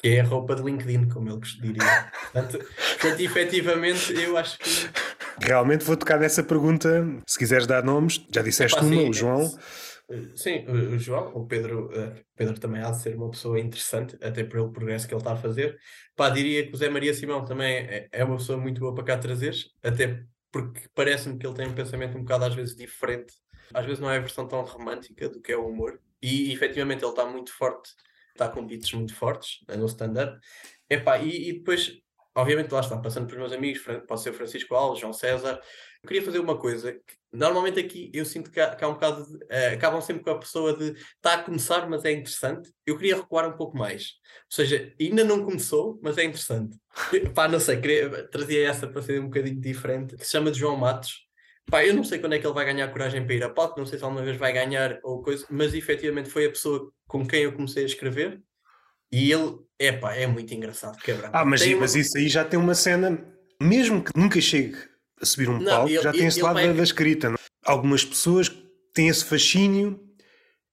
Que é a roupa de LinkedIn, como ele diria. Portanto, portanto, efetivamente, eu acho que. Realmente vou tocar nessa pergunta. Se quiseres dar nomes, já disseste uma, sim, o João. Sim, o João, o Pedro, o Pedro também há de ser uma pessoa interessante, até pelo progresso que ele está a fazer. Pá, diria que o Zé Maria Simão também é, é uma pessoa muito boa para cá trazeres, até porque parece-me que ele tem um pensamento um bocado às vezes diferente. Às vezes não é a versão tão romântica do que é o humor. E efetivamente ele está muito forte, está com beats muito fortes né, no stand-up. E, e depois, obviamente, lá está, passando pelos meus amigos, pode ser Francisco Alves, João César, queria fazer uma coisa que normalmente aqui eu sinto que há, que há um bocado de, uh, acabam sempre com a pessoa de está a começar, mas é interessante. Eu queria recuar um pouco mais. Ou seja, ainda não começou, mas é interessante. Pá, não sei, queria, trazia essa para ser um bocadinho diferente, que se chama de João Matos. Pá, eu não sei quando é que ele vai ganhar coragem para ir a palco, não sei se alguma vez vai ganhar ou coisa, mas efetivamente foi a pessoa com quem eu comecei a escrever e ele, é pá, é muito engraçado, quebra. Ah, mas, uma... mas isso aí já tem uma cena, mesmo que nunca chegue a subir um não, palco, ele, já tem esse lado vai... da escrita. Não? É? Algumas pessoas têm esse fascínio,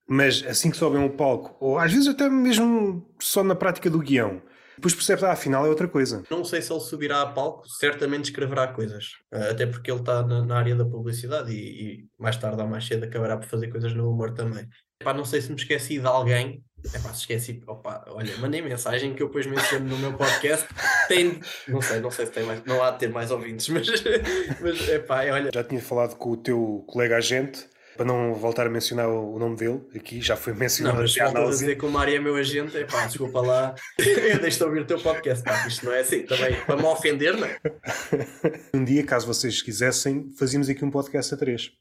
mas assim que sobem um palco, ou às vezes até mesmo só na prática do guião, depois percebe, ah, afinal é outra coisa. Não sei se ele subirá a palco, certamente escreverá coisas, eh, até porque ele está na, na área da publicidade e, e, mais tarde ou mais cedo acabará por fazer coisas no humor também. Epá, não sei se me esqueci de alguém. Epá, se esqueci, opa, olha, mandei mensagem que eu depois menciono no meu podcast. Tem, não sei, não sei se tem mais, não há de ter mais ouvintes, mas, mas epá, olha. Já tinha falado com o teu colega agente para não voltar a mencionar o nome dele aqui, já foi mencionado. Não, mas voltas a dizer que o Mário é meu agente, é pá, desculpa lá, eu deixo de ouvir o teu podcast, pá, isto não é assim, também, para me ofender, não é? Um dia, caso vocês quisessem, fazíamos aqui um podcast a três.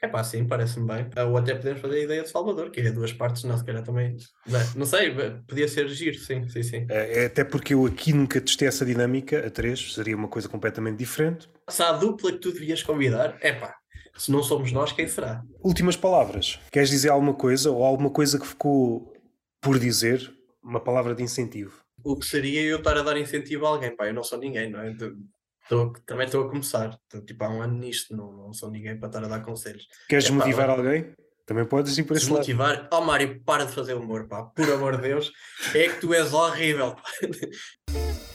É pá, sim, parece-me bem. Ou até podemos fazer a ideia de Salvador, que é duas partes, não, se calhar também. Não, não sei, podia ser giro, sim, sim, sim. É, é, até porque eu aqui nunca testei essa dinâmica, a três, seria uma coisa completamente diferente. Se há a dupla que tu devias convidar, é pá, se não somos nós, quem será? Últimas palavras. Queres dizer alguma coisa ou alguma coisa que ficou por dizer? Uma palavra de incentivo. O que seria eu estar a dar incentivo a alguém? Pá, eu não sou ninguém, não é? Tô, também estou a começar. Tô, tipo, há um ano nisto, não, não sou ninguém para estar a dar conselhos. Queres é, motivar pá, alguém? Também podes ir por esse motivar. Lado. Oh Mário, para de fazer humor, pá. Por amor de Deus. É que tu és horrível. Pá.